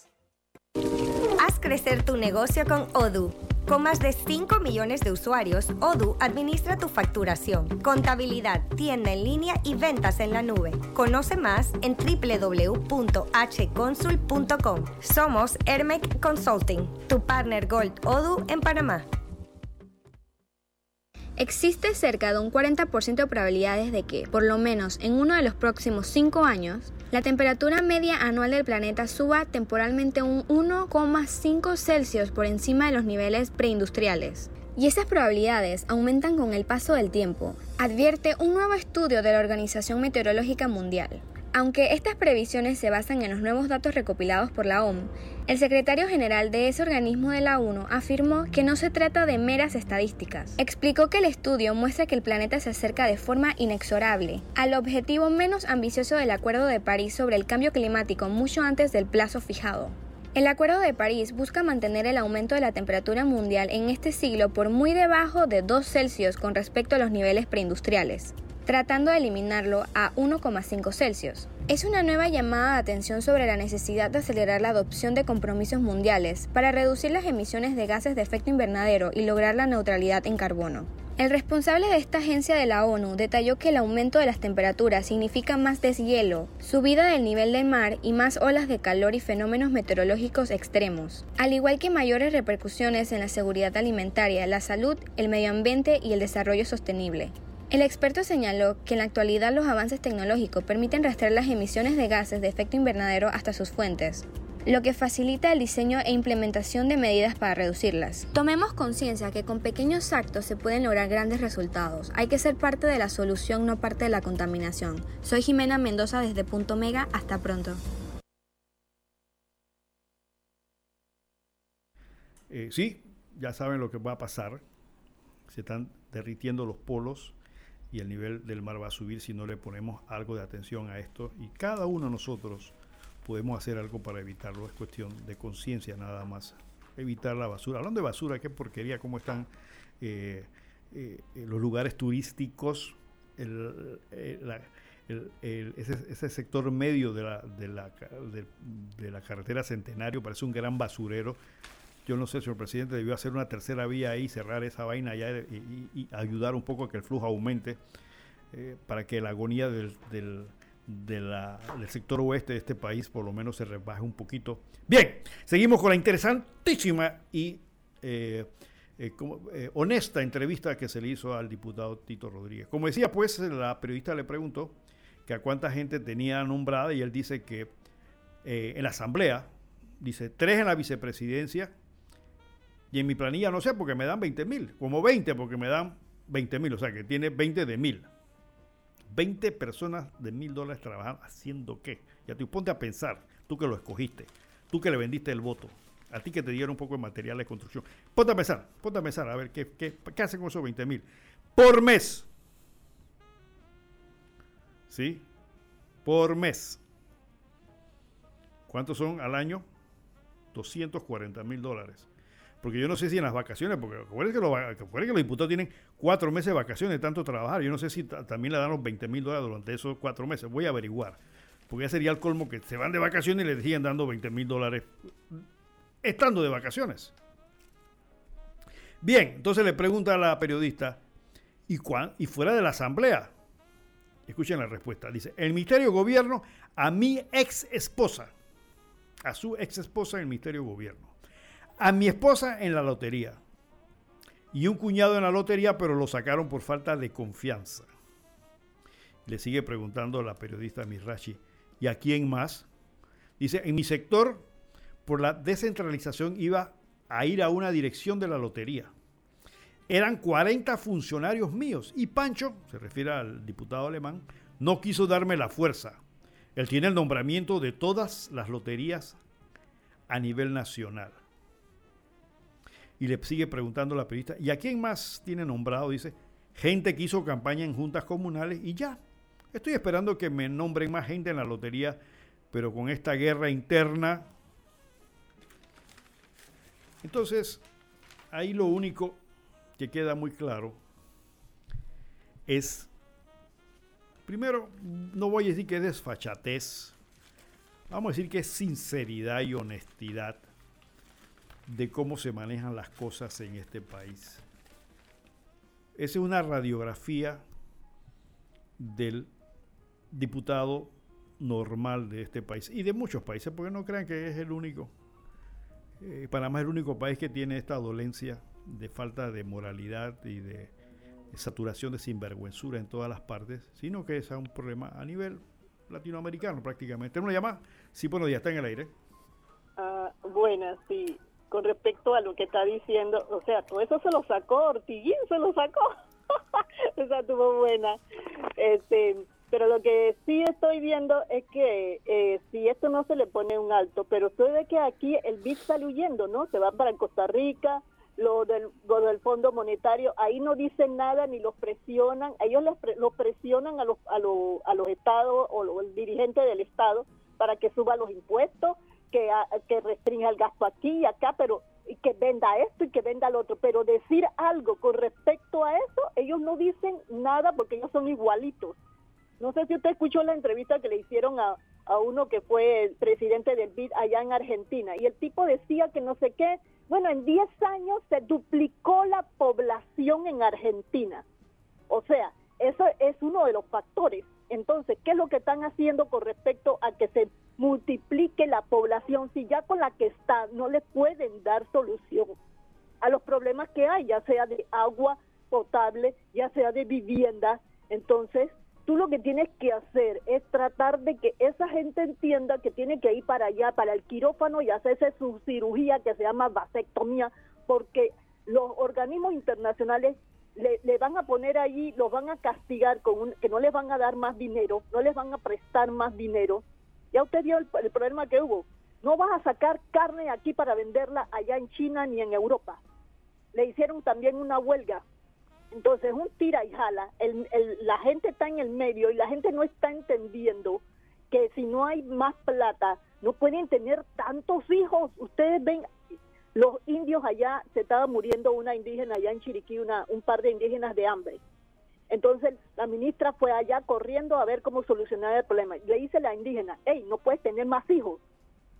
Haz crecer tu negocio con Odoo. Con más de 5 millones de usuarios, Odoo administra tu facturación, contabilidad, tienda en línea y ventas en la nube. Conoce más en www.hconsul.com. Somos Hermec Consulting, tu partner Gold Odoo en Panamá. Existe cerca de un 40% de probabilidades de que, por lo menos en uno de los próximos 5 años, la temperatura media anual del planeta suba temporalmente un 1,5 Celsius por encima de los niveles preindustriales. Y esas probabilidades aumentan con el paso del tiempo, advierte un nuevo estudio de la Organización Meteorológica Mundial. Aunque estas previsiones se basan en los nuevos datos recopilados por la OMS, el secretario general de ese organismo de la ONU afirmó que no se trata de meras estadísticas. Explicó que el estudio muestra que el planeta se acerca de forma inexorable al objetivo menos ambicioso del Acuerdo de París sobre el cambio climático mucho antes del plazo fijado. El Acuerdo de París busca mantener el aumento de la temperatura mundial en este siglo por muy debajo de 2 Celsius con respecto a los niveles preindustriales, tratando de eliminarlo a 1,5 Celsius. Es una nueva llamada de atención sobre la necesidad de acelerar la adopción de compromisos mundiales para reducir las emisiones de gases de efecto invernadero y lograr la neutralidad en carbono. El responsable de esta agencia de la ONU detalló que el aumento de las temperaturas significa más deshielo, subida del nivel del mar y más olas de calor y fenómenos meteorológicos extremos, al igual que mayores repercusiones en la seguridad alimentaria, la salud, el medio ambiente y el desarrollo sostenible. El experto señaló que en la actualidad los avances tecnológicos permiten rastrear las emisiones de gases de efecto invernadero hasta sus fuentes, lo que facilita el diseño e implementación de medidas para reducirlas. Tomemos conciencia que con pequeños actos se pueden lograr grandes resultados. Hay que ser parte de la solución, no parte de la contaminación. Soy Jimena Mendoza desde Punto Mega. Hasta pronto. Eh, sí, ya saben lo que va a pasar. Se están derritiendo los polos y el nivel del mar va a subir si no le ponemos algo de atención a esto. Y cada uno de nosotros podemos hacer algo para evitarlo. Es cuestión de conciencia nada más. Evitar la basura. Hablando de basura, qué porquería, cómo están eh, eh, los lugares turísticos, el, ese, sector medio de la, de, la, de, la carretera Centenario parece un gran basurero. Yo no sé, señor presidente, debió hacer una tercera vía ahí, cerrar esa vaina allá y, ayudar un poco a que el flujo aumente eh, para que la agonía del del sector oeste de este país por lo menos se rebaje un poquito. Bien, seguimos con la interesantísima y eh, eh, eh, honesta entrevista que se le hizo al diputado Tito Rodríguez. Como decía, pues la periodista le preguntó que a cuánta gente tenía nombrada y él dice que en la asamblea, dice tres en la vicepresidencia y en mi planilla no sé porque me dan 20 mil, como 20 porque me dan 20 mil, o sea que tiene 20 de mil. 20 personas de mil dólares trabajando, ¿haciendo qué? Ya tú ponte a pensar, tú que lo escogiste, tú que le vendiste el voto, a ti que te dieron un poco de material de construcción. Ponte a pensar, ponte a pensar, a ver qué, qué, qué hacen con esos 20 mil. Por mes. ¿Sí? Por mes. ¿Cuántos son al año? 240 mil dólares. Porque yo no sé si en las vacaciones, porque recuerden que, los, que diputados tienen cuatro meses de vacaciones tanto trabajar. Yo no sé si también le dan los 20 mil dólares durante esos cuatro meses. Voy a averiguar. Porque ya sería el colmo que se van de vacaciones y les siguen dando 20 mil dólares estando de vacaciones. Bien, entonces le pregunta a la periodista, ¿y, cuán, y fuera de la asamblea? Escuchen la respuesta. Dice, el Ministerio de Gobierno a mi ex esposa, a su ex esposa en el Ministerio de Gobierno a mi esposa en la lotería y un cuñado en la lotería, pero lo sacaron por falta de confianza. Le sigue preguntando la periodista Mirachi, ¿y a quién más? Dice, en mi sector, por la descentralización iba a ir a una dirección de la lotería. Eran 40 funcionarios míos y Pancho, se refiere al diputado alemán, no quiso darme la fuerza. Él tiene el nombramiento de todas las loterías a nivel nacional y le sigue preguntando la periodista, ¿y a quién más tiene nombrado? Dice, gente que hizo campaña en juntas comunales y ya. Estoy esperando que me nombren más gente en la lotería, pero con esta guerra interna. Entonces, ahí lo único que queda muy claro es, primero, no voy a decir que es desfachatez, vamos a decir que es sinceridad y honestidad de cómo se manejan las cosas en este país. Esa es una radiografía del diputado normal de este país y de muchos países, porque no crean que es el único. Eh, Panamá es el único país que tiene esta dolencia de falta de moralidad y de, saturación de sinvergüenzura en todas las partes, sino que es un problema a nivel latinoamericano prácticamente. ¿Una llamada? Sí, bueno, ya está en el aire. Ah, buenas, sí con respecto a lo que está diciendo, o sea, todo eso se lo sacó, Ortiguín se lo sacó, esa estuvo buena. Este, pero lo que sí estoy viendo es que eh, si esto no se le pone un alto, pero estoy de que aquí el BID sale huyendo, ¿no? Se va para Costa Rica, lo del, Fondo Monetario, ahí no dicen nada ni los presionan, ellos los presionan a los, a, los, a los estados o los dirigentes del estado para que suban los impuestos que, que restrinja el gasto aquí y acá, pero que venda esto y que venda lo otro, pero decir algo con respecto a eso, ellos no dicen nada porque ellos son igualitos. No sé si usted escuchó la entrevista que le hicieron a, a uno que fue el presidente del BID allá en Argentina y el tipo decía que no sé qué, bueno, en 10 años se duplicó la población en Argentina. O sea, eso es uno de los factores. Entonces, ¿qué es lo que están haciendo con respecto a que se multiplique la población si ya con la que está no le pueden dar solución a los problemas que hay, ya sea de agua potable, ya sea de vivienda? Entonces, tú lo que tienes que hacer es tratar de que esa gente entienda que tiene que ir para allá, para el quirófano y hacerse su cirugía que se llama vasectomía, porque los organismos internacionales le, van a poner allí, los van a castigar con que no les van a dar más dinero, no les van a prestar más dinero. Ya usted vio el, el problema que hubo. No vas a sacar carne aquí para venderla allá en China ni en Europa. Le hicieron también una huelga entonces, un tira y jala, el, la gente está en el medio y la gente no está entendiendo que si no hay más plata, no pueden tener tantos hijos. Ustedes ven, los indios allá, se estaba muriendo una indígena allá en Chiriquí, una, un par de indígenas de hambre. Entonces la ministra fue allá corriendo a ver cómo solucionar el problema. Le dice la indígena, hey, no puedes tener más hijos.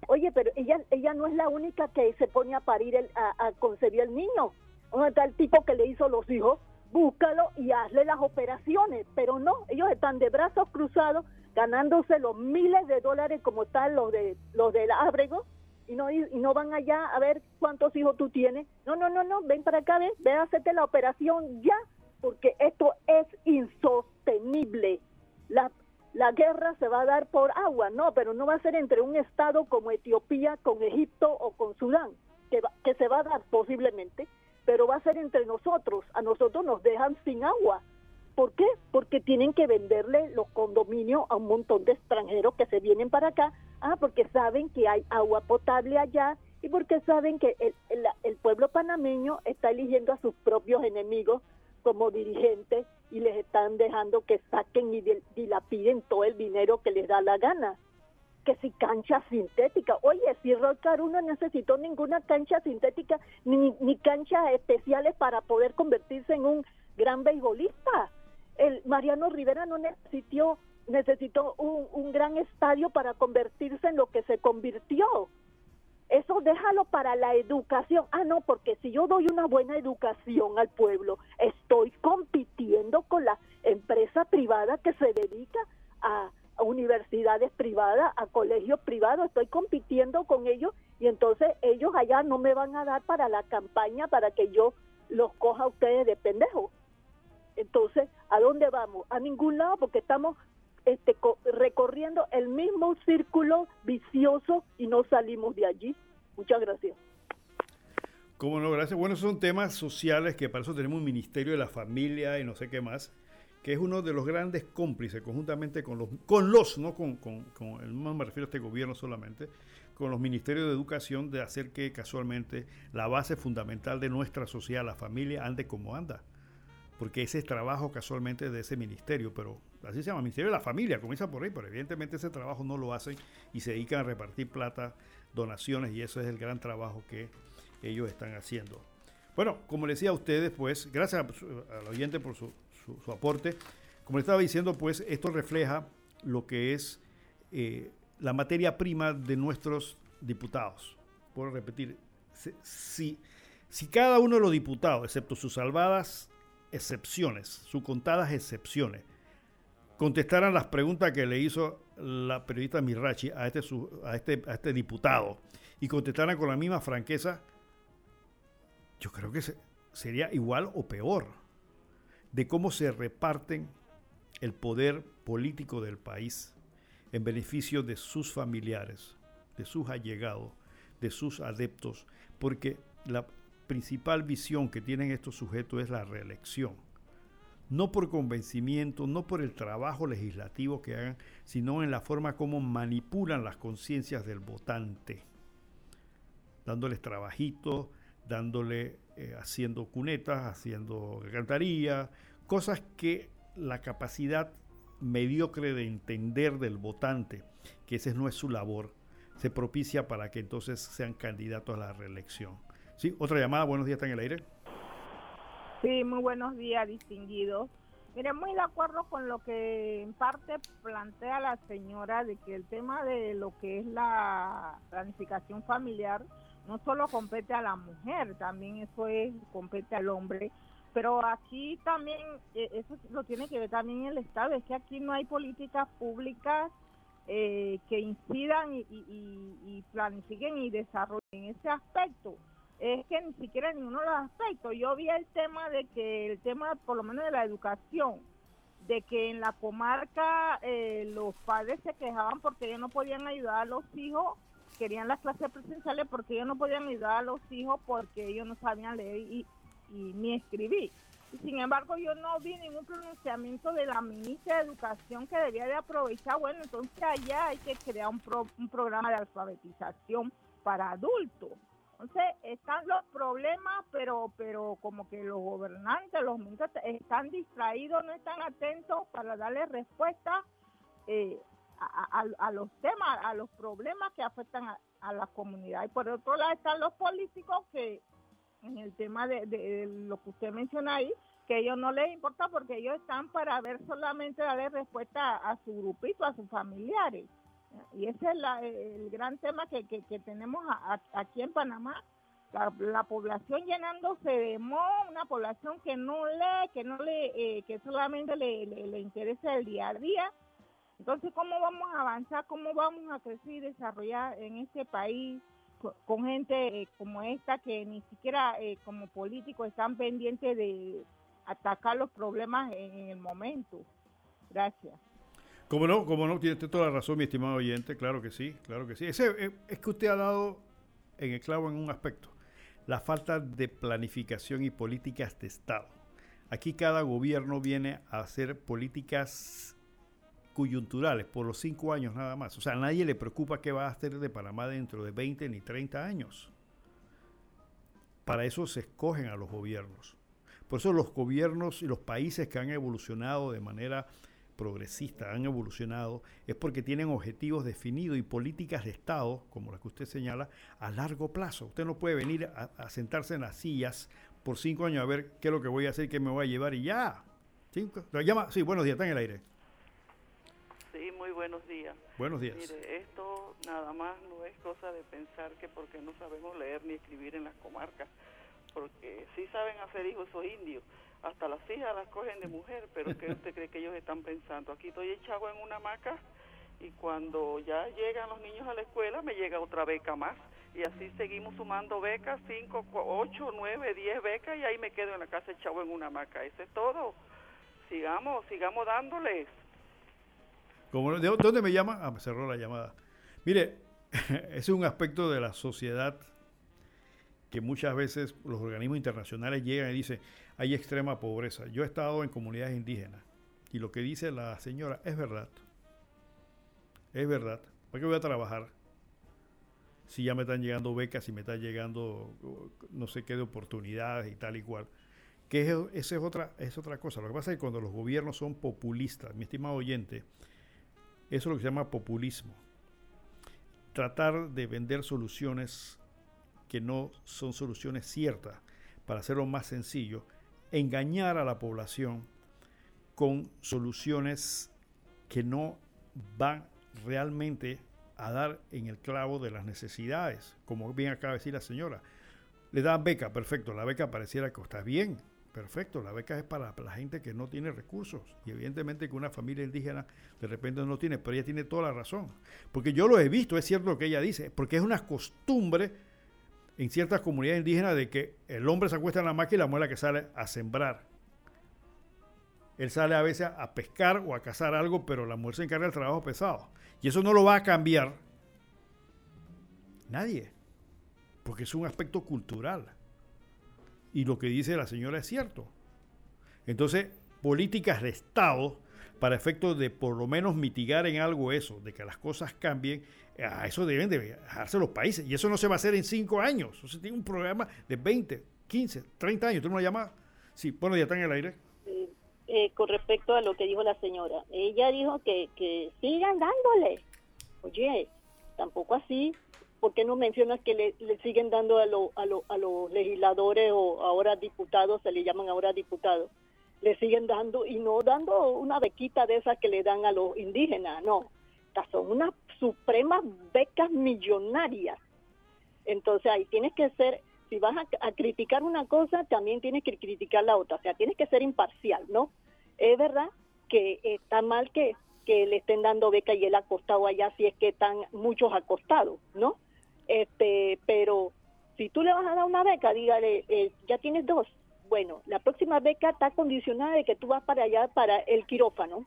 Oye, pero ella ella no es la única que se pone a parir, el, a, a concebir el niño. ¿Dónde está el tipo que le hizo los hijos? búscalo y hazle las operaciones, pero no, ellos están de brazos cruzados ganándose los miles de dólares como están los de los del Ábrego y no y no van allá a ver cuántos hijos tú tienes. No, no, no, no, ven para acá, ven, ve a hacerte la operación ya, porque esto es insostenible. La la guerra se va a dar por agua, no, pero no va a ser entre un estado como Etiopía con Egipto o con Sudán, que, que se va a dar posiblemente pero va a ser entre nosotros. A nosotros nos dejan sin agua. ¿Por qué? Porque tienen que venderle los condominios a un montón de extranjeros que se vienen para acá. Ah, porque saben que hay agua potable allá y porque saben que el, el, pueblo panameño está eligiendo a sus propios enemigos como dirigentes y les están dejando que saquen y dilapiden todo el dinero que les da la gana que si cancha sintética. Oye, si Rocar no necesitó ninguna cancha sintética ni, ni canchas especiales para poder convertirse en un gran beisbolista. El Mariano Rivera no necesitó, necesitó un, gran estadio para convertirse en lo que se convirtió. Eso déjalo para la educación. Ah, no, porque si yo doy una buena educación al pueblo, estoy compitiendo con la empresa privada que se dedica a, universidades privadas, a colegios privados, estoy compitiendo con ellos y entonces ellos allá no me van a dar para la campaña para que yo los coja a ustedes de pendejos. Entonces, ¿a dónde vamos? A ningún lado porque estamos este, recorriendo el mismo círculo vicioso y no salimos de allí. Muchas gracias. Cómo no, gracias. Bueno, son temas sociales que para eso tenemos un Ministerio de la Familia y no sé qué más que es uno de los grandes cómplices, conjuntamente con los, con los no con, con, no me refiero a este gobierno solamente, con los ministerios de educación, de hacer que casualmente la base fundamental de nuestra sociedad, la familia, ande como anda. Porque ese es trabajo casualmente de ese ministerio, pero así se llama, Ministerio de la Familia, comienza por ahí, pero evidentemente ese trabajo no lo hacen y se dedican a repartir plata, donaciones, y eso es el gran trabajo que ellos están haciendo. Bueno, como les decía a ustedes, pues, gracias al oyente por su su, aporte. Como le estaba diciendo, pues esto refleja lo que es eh, la materia prima de nuestros diputados. Puedo repetir, si, si cada uno de los diputados, excepto sus salvadas excepciones, sus contadas excepciones, contestaran las preguntas que le hizo la periodista Mirachi a este, a este, a este diputado y contestaran con la misma franqueza, yo creo que sería igual o peor de cómo se reparten el poder político del país en beneficio de sus familiares, de sus allegados, de sus adeptos, porque la principal visión que tienen estos sujetos es la reelección. No por convencimiento, no por el trabajo legislativo que hagan, sino en la forma como manipulan las conciencias del votante, dándoles trabajitos, dándole eh, haciendo cunetas, haciendo cantaría, cosas que la capacidad mediocre de entender del votante, que esa no es su labor, se propicia para que entonces sean candidatos a la reelección. Sí, otra llamada, buenos días, está en el aire. Sí, muy buenos días, distinguidos. Mire, muy de acuerdo con lo que en parte plantea la señora de que el tema de lo que es la planificación familiar no solo compete a la mujer, también eso es compete al hombre. Pero aquí también, eh, eso lo tiene que ver también el Estado, es que aquí no hay políticas públicas eh, que incidan y, y planifiquen y desarrollen ese aspecto es que ni siquiera ninguno de los. Yo vi el tema de que, el tema por lo menos de la educación, de que en la comarca eh, los padres se quejaban porque ellos no podían ayudar a los hijos, querían las clases presenciales porque ellos no podían ayudar a los hijos porque ellos no sabían leer y, ni escribir. Y sin embargo, yo no vi ningún pronunciamiento de la ministra de Educación que debía de aprovechar, bueno, entonces allá hay que crear un, un programa de alfabetización para adultos entonces están los problemas, pero pero como que los gobernantes, los ministros están distraídos, no están atentos para darle respuesta eh, a, los temas, a los problemas que afectan a, la comunidad. Y por otro lado están los políticos que en el tema de, lo que usted menciona ahí, que ellos no les importa porque ellos están para ver solamente darle respuesta a su grupito, a sus familiares. Y ese es el gran tema que, que, tenemos aquí en Panamá. La, población llenándose de mo, una población que no lee, que no le, eh, que solamente le, le, interesa el día a día. Entonces, ¿cómo vamos a avanzar? ¿Cómo vamos a crecer y desarrollar en este país con, gente eh, como esta que ni siquiera eh, como políticos están pendientes de atacar los problemas en el momento? Gracias. Como no, como no, tiene toda la razón, mi estimado oyente, claro que sí, claro que sí. Eh, es que usted ha dado en el clavo en un aspecto, la falta de planificación y políticas de Estado. Aquí cada gobierno viene a hacer políticas coyunturales por los cinco años nada más. O sea, a nadie le preocupa qué va a hacer de Panamá dentro de 20 ni 30 años. Para eso se escogen a los gobiernos. Por eso los gobiernos y los países que han evolucionado de manera progresistas han evolucionado es porque tienen objetivos definidos y políticas de Estado, como las que usted señala, a largo plazo. Usted no puede venir a, sentarse en las sillas por cinco años a ver qué es lo que voy a hacer, qué me voy a llevar y ya. Cinco, llama, sí, buenos días, está en el aire. Sí, muy buenos días. Buenos días. Mire, esto nada más no es cosa de pensar que porque no sabemos leer ni escribir en las comarcas, porque sí saben hacer hijos esos indios hasta las hijas las cogen de mujer, pero ¿qué usted cree que ellos están pensando? Aquí estoy echado en una hamaca y cuando ya llegan los niños a la escuela me llega otra beca más y así seguimos sumando becas, 5, 8, 9, 10 becas y ahí me quedo en la casa echado en una hamaca. Eso es todo. Sigamos, sigamos dándoles. ¿De dónde me llama? Ah, me cerró la llamada. Mire, es un aspecto de la sociedad que muchas veces los organismos internacionales llegan y dicen, hay extrema pobreza. Yo he estado en comunidades indígenas y lo que dice la señora es verdad. Es verdad. ¿Para qué voy a trabajar? Si ya me están llegando becas, si me están llegando no sé qué de oportunidades y tal y cual. Que esa es otra, es otra cosa. Lo que pasa es que cuando los gobiernos son populistas, mi estimado oyente, eso es lo que se llama populismo. Tratar de vender soluciones que no son soluciones ciertas, para hacerlo más sencillo, engañar a la población con soluciones que no van realmente a dar en el clavo de las necesidades, como bien acaba de decir la señora. Le dan beca, perfecto, la beca pareciera que está bien, perfecto, la beca es para la gente que no tiene recursos y evidentemente que una familia indígena de repente no tiene, pero ella tiene toda la razón, porque yo lo he visto, es cierto lo que ella dice, porque es una costumbre en ciertas comunidades indígenas de que el hombre se acuesta en la máquina y la mujer que sale a sembrar. Él sale a veces a pescar o a cazar algo, pero la mujer se encarga del trabajo pesado. Y eso no lo va a cambiar nadie, porque es un aspecto cultural. Y lo que dice la señora es cierto. Entonces, políticas de Estado para efectos de por lo menos mitigar en algo eso, de que las cosas cambien, a eso deben de dejarse los países. Y eso no se va a hacer en cinco años. O sea, tiene un programa de 20, 15, 30 años. ¿Tú me lo llamas? Sí, bueno, ya está en el aire. Eh, con respecto a lo que dijo la señora, ella dijo que, que sigan dándole. Oye, tampoco así. ¿Por qué no mencionas que le, le siguen dando a, lo- a, lo- a los legisladores o ahora diputados, se le llaman ahora diputados, le siguen dando y no dando una bequita de esas que le dan a los indígenas, no. Son unas supremas becas millonarias. Entonces ahí tienes que ser, si vas a, criticar una cosa, también tienes que criticar la otra, o sea, tienes que ser imparcial, ¿no? Es verdad que está mal que, le estén dando beca y él acostado allá, si es que están muchos acostados, ¿no? Este, pero si tú le vas a dar una beca, dígale, eh, ya tienes dos. Bueno, la próxima beca está condicionada de que tú vas para allá para el quirófano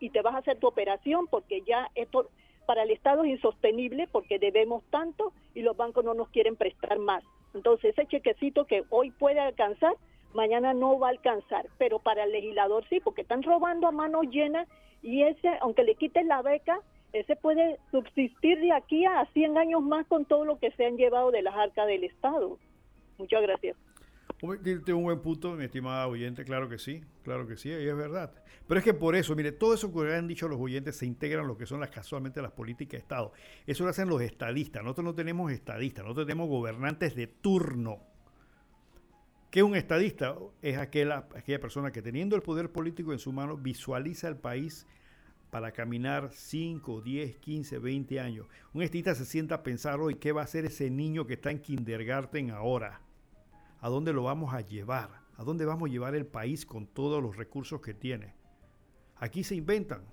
y te vas a hacer tu operación porque ya esto para el Estado es insostenible porque debemos tanto y los bancos no nos quieren prestar más. Entonces ese chequecito que hoy puede alcanzar, mañana no va a alcanzar, pero para el legislador sí, porque están robando a mano llena y ese, aunque le quiten la beca, ese puede subsistir de aquí a 100 años más con todo lo que se han llevado de las arcas del Estado. Muchas gracias. Tiene un buen punto, mi estimada oyente, claro que sí, claro que sí, y es verdad. Pero es que por eso, mire, todo eso que han dicho los oyentes se integra en lo que son las casualmente las políticas de Estado. Eso lo hacen los estadistas. Nosotros no tenemos estadistas, nosotros tenemos gobernantes de turno. ¿Qué es un estadista? Es aquella, aquella persona que teniendo el poder político en su mano visualiza el país para caminar 5, 10, 15, 20 años. Un estadista se sienta a pensar hoy qué va a hacer ese niño que está en kindergarten ahora. ¿A dónde lo vamos a llevar? ¿A dónde vamos a llevar el país con todos los recursos que tiene? Aquí se inventan,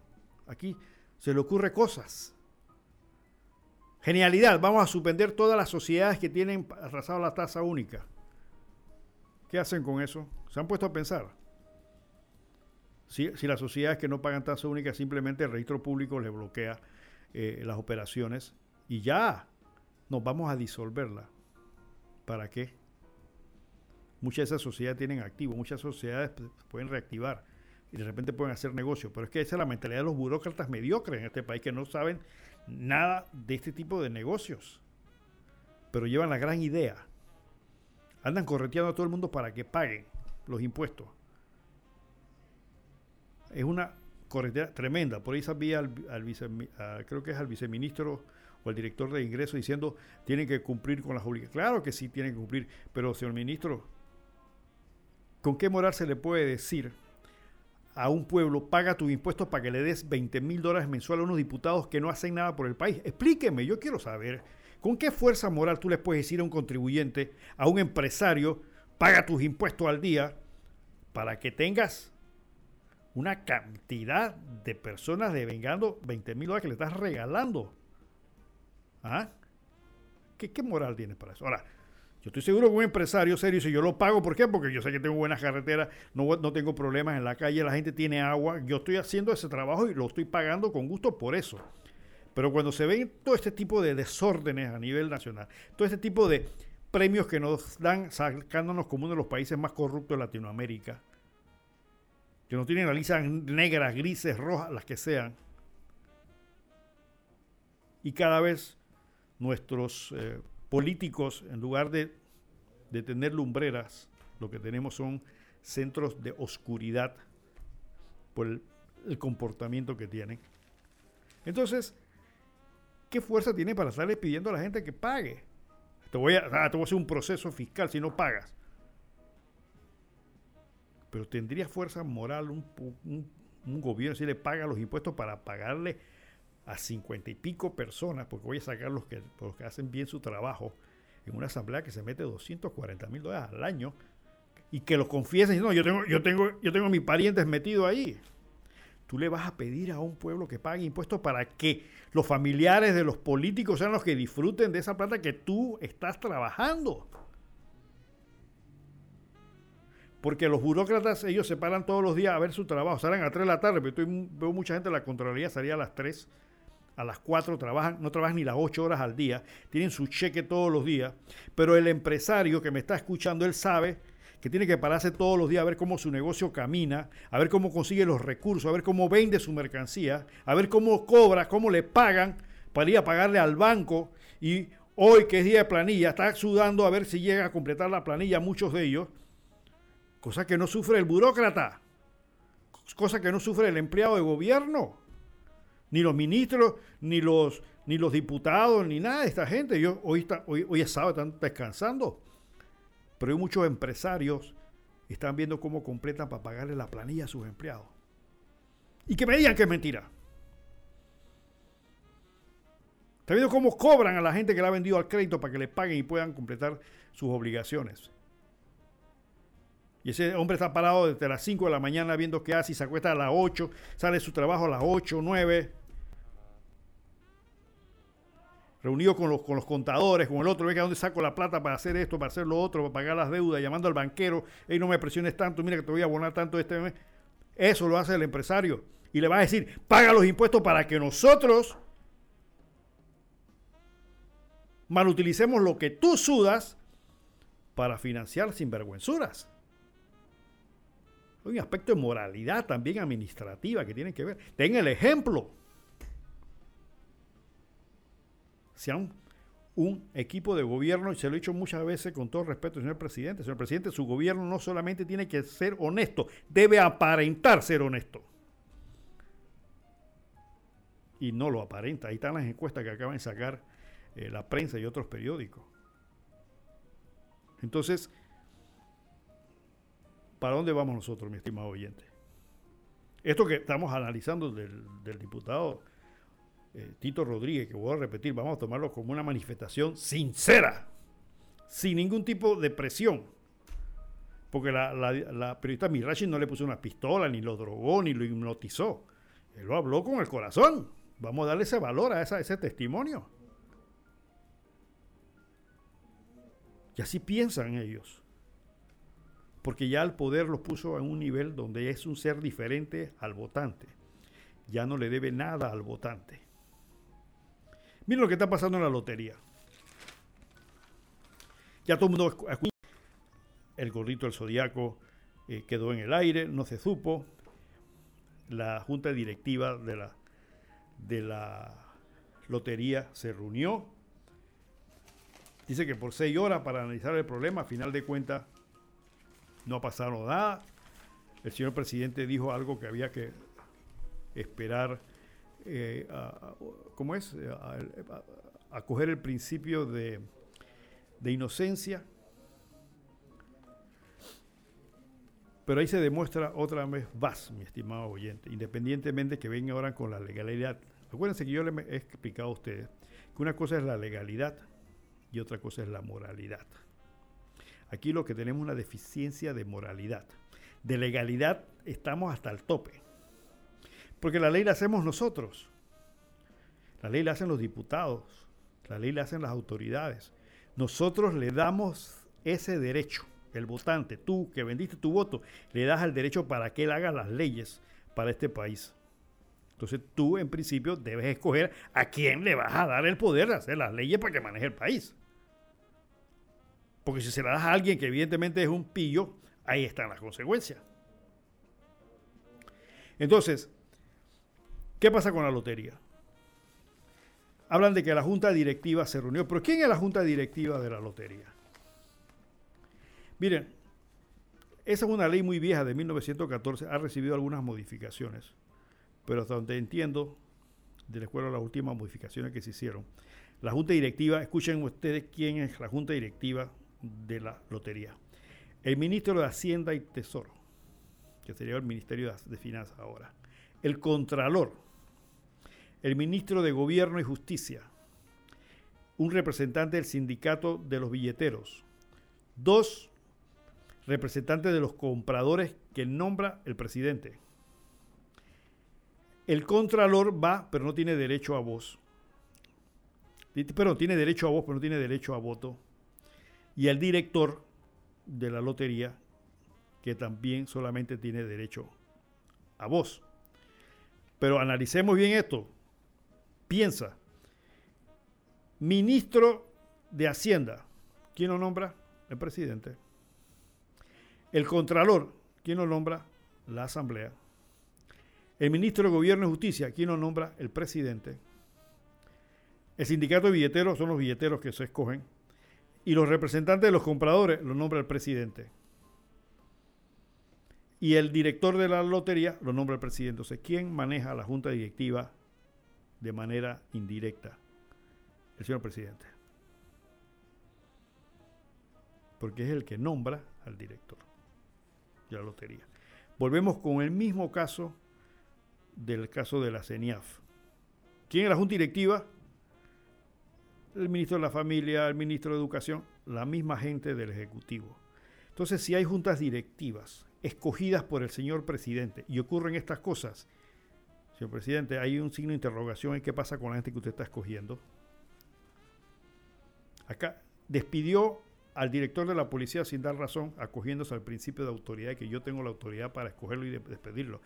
aquí se le ocurre cosas. Genialidad, vamos a suspender todas las sociedades que tienen arrasado la tasa única. ¿Qué hacen con eso? ¿Se han puesto a pensar? Si, las sociedades que no pagan tasa única simplemente el registro público les bloquea eh, las operaciones y ya nos vamos a disolverla. ¿Para qué? Muchas de esas sociedades tienen activos, muchas sociedades pueden reactivar y de repente pueden hacer negocio. Pero es que esa es la mentalidad de los burócratas mediocres en este país que no saben nada de este tipo de negocios. Pero llevan la gran idea. Andan correteando a todo el mundo para que paguen los impuestos. Es una corretera tremenda. Por ahí sabía al, creo que es al viceministro o al director de ingresos diciendo tienen que cumplir con las obligaciones. Claro que sí tienen que cumplir, pero señor ministro, ¿con qué moral se le puede decir a un pueblo paga tus impuestos para que le des 20 mil dólares mensuales a unos diputados que no hacen nada por el país? Explíqueme, yo quiero saber. ¿Con qué fuerza moral tú le puedes decir a un contribuyente, a un empresario, paga tus impuestos al día para que tengas una cantidad de personas devengando 20 mil dólares que le estás regalando? ¿Ah? ¿Qué, qué moral tienes para eso? Ahora, yo estoy seguro que un empresario serio, si yo lo pago, ¿por qué? Porque yo sé que tengo buenas carreteras, no, no tengo problemas en la calle, la gente tiene agua, yo estoy haciendo ese trabajo y lo estoy pagando con gusto por eso. Pero cuando se ven todo este tipo de desórdenes a nivel nacional, todo este tipo de premios que nos dan sacándonos como uno de los países más corruptos de Latinoamérica, que no tienen la lista negras, grises, rojas, las que sean, y cada vez nuestros eh, políticos, en lugar de, de tener lumbreras, lo que tenemos son centros de oscuridad por el, comportamiento que tienen. Entonces, ¿qué fuerza tiene para estarle pidiendo a la gente que pague? Te voy a, ah, te voy a hacer un proceso fiscal si no pagas. Pero tendría fuerza moral un gobierno si le paga los impuestos para pagarle a cincuenta y pico personas, porque voy a sacar los que, los que hacen bien su trabajo, en una asamblea que se mete 240 mil dólares al año, y que lo confiesen, no, yo tengo, yo tengo, yo tengo a mis parientes metidos ahí. Tú le vas a pedir a un pueblo que pague impuestos para que los familiares de los políticos sean los que disfruten de esa plata que tú estás trabajando. Porque los burócratas, ellos se paran todos los días a ver su trabajo. Salen a 3 de la tarde, pero estoy, veo mucha gente la Contraloría salía a las 3, a las 4, trabajan, no trabajan ni las 8 horas al día, tienen su cheque todos los días. Pero el empresario que me está escuchando, él sabe que tiene que pararse todos los días a ver cómo su negocio camina, a ver cómo consigue los recursos, a ver cómo vende su mercancía, a ver cómo cobra, cómo le pagan para ir a pagarle al banco. Y hoy, que es día de planilla, está sudando a ver si llega a completar la planilla muchos de ellos cosa que no sufre el burócrata, cosa que no sufre el empleado de gobierno. Ni los ministros, ni los, ni los diputados, ni nada de esta gente. Yo, hoy, está, hoy, hoy es sábado, están descansando. Pero hay muchos empresarios que están viendo cómo completan para pagarle la planilla a sus empleados. Y que me digan que es mentira. Está viendo cómo cobran a la gente que le ha vendido al crédito para que le paguen y puedan completar sus obligaciones. Y ese hombre está parado desde las 5 de la mañana viendo qué hace y se acuesta a las 8, sale de su trabajo a las 8, 9. Reunido con los, con los contadores, con el otro, venga, ¿dónde saco la plata para hacer esto, para hacer lo otro, para pagar las deudas? Llamando al banquero, hey, no me presiones tanto, mira que te voy a abonar tanto este mes. Eso lo hace el empresario. Y le va a decir, paga los impuestos para que nosotros malutilicemos lo que tú sudas para financiar sinvergüenzuras. Hay un aspecto de moralidad también administrativa que tiene que ver. Den el ejemplo. Sean un equipo de gobierno, y se lo he dicho muchas veces con todo respeto, señor presidente. Señor presidente, su gobierno no solamente tiene que ser honesto, debe aparentar ser honesto. Y no lo aparenta. Ahí están las encuestas que acaban de sacar eh, la prensa y otros periódicos. Entonces, ¿para dónde vamos nosotros, mi estimado oyente? Esto que estamos analizando del, diputado eh, Tito Rodríguez, que voy a repetir, vamos a tomarlo como una manifestación sincera, sin ningún tipo de presión. Porque la, la periodista Mirachi no le puso una pistola, ni lo drogó, ni lo hipnotizó. Él lo habló con el corazón. Vamos a darle ese valor a ese testimonio. Y así piensan ellos. Porque ya el poder los puso en un nivel donde es un ser diferente al votante. Ya no le debe nada al votante. Miren lo que está pasando en la lotería. Ya todo el mundo el gorrito del zodiaco eh, quedó en el aire, no se supo. La junta directiva de la, de la lotería se reunió Dice que por seis horas para analizar el problema, a final de cuentas no ha pasado nada. El señor presidente dijo algo que había que esperar, eh, ¿cómo es? A, coger el principio de, de inocencia. Pero ahí se demuestra otra vez más, mi estimado oyente, independientemente que venga ahora con la legalidad. Acuérdense que yo les he explicado a ustedes que una cosa es la legalidad y otra cosa es la moralidad. Aquí lo que tenemos es una deficiencia de moralidad. De legalidad estamos hasta el tope. Porque la ley la hacemos nosotros. La ley la hacen los diputados. La ley la hacen las autoridades. Nosotros le damos ese derecho. El votante, tú que vendiste tu voto, le das el derecho para que él haga las leyes para este país. Entonces tú en principio debes escoger a quién le vas a dar el poder de hacer las leyes para que maneje el país. Porque si se la das a alguien que evidentemente es un pillo, ahí están las consecuencias. Entonces, ¿qué pasa con la lotería? Hablan de que la junta directiva se reunió, pero ¿quién es la junta directiva de la lotería? Miren, esa es una ley muy vieja de 1914, ha recibido algunas modificaciones, pero hasta donde entiendo, de la escuela las últimas modificaciones que se hicieron, la junta directiva, escuchen ustedes quién es la junta directiva de la lotería. El ministro de Hacienda y Tesoro, que sería el Ministerio de Finanzas ahora. El Contralor, el ministro de Gobierno y Justicia, un representante del sindicato de los billeteros, dos representantes de los compradores que nombra el presidente. El Contralor va, pero no tiene derecho a voz. Pero tiene derecho a voz, pero no tiene derecho a voto y el director de la lotería, que también solamente tiene derecho a voz. Pero analicemos bien esto. Piensa, ministro de Hacienda, ¿quién lo nombra? El presidente. El contralor, ¿quién lo nombra? La Asamblea. El ministro de Gobierno y Justicia, ¿quién lo nombra? El presidente. El sindicato de billeteros son los billeteros que se escogen y los representantes de los compradores lo nombra el presidente. Y el director de la lotería lo nombra el presidente. Entonces, ¿quién maneja la junta directiva de manera indirecta el señor presidente. Porque es el que nombra al director de la lotería. Volvemos con el mismo caso del caso de la CENIAF. ¿Quién es la Junta Directiva? El ministro de la Familia, el ministro de Educación, la misma gente del Ejecutivo. Entonces, si hay juntas directivas escogidas por el señor presidente y ocurren estas cosas, señor presidente, hay un signo de interrogación en qué pasa con la gente que usted está escogiendo. Acá despidió al director de la policía sin dar razón, acogiéndose al principio de autoridad, que yo tengo la autoridad para escogerlo y despedirlo.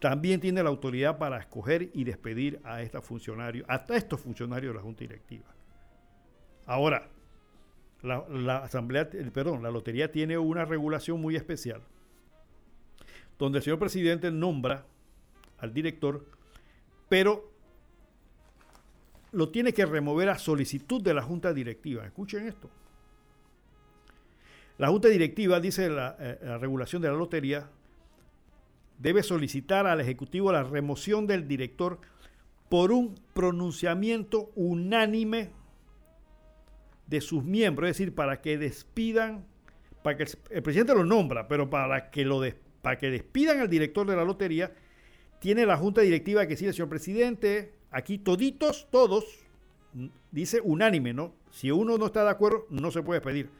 También tiene la autoridad para escoger y despedir a estos funcionarios, hasta estos funcionarios de la Junta Directiva. Ahora, la, asamblea, perdón, la lotería tiene una regulación muy especial, donde el señor presidente nombra al director, pero lo tiene que remover a solicitud de la junta directiva. Escuchen esto. La junta directiva, dice la, eh, la regulación de la lotería, debe solicitar al Ejecutivo la remoción del director por un pronunciamiento unánime de sus miembros, es decir, para que despidan, para que el, presidente lo nombra, pero para que, lo para que despidan al director de la lotería, tiene la junta directiva que decir, señor presidente, aquí toditos, todos, dice unánime, ¿no? Si uno no está de acuerdo, no se puede pedir.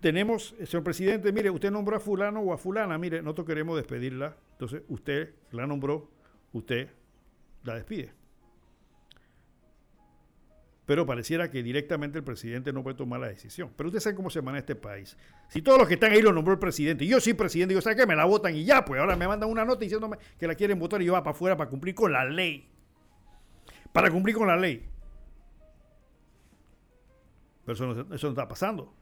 Tenemos, señor presidente, mire, usted nombró a fulano o a fulana, mire, nosotros queremos despedirla, entonces usted la nombró, usted la despide pero pareciera que directamente el presidente no puede tomar la decisión. Pero usted sabe cómo se maneja este país. Si todos los que están ahí lo nombró el presidente, y yo soy presidente, yo sé que me la votan y ya, pues ahora me mandan una nota diciéndome que la quieren votar y yo va para afuera para cumplir con la ley. Para cumplir con la ley. Pero eso no, está pasando.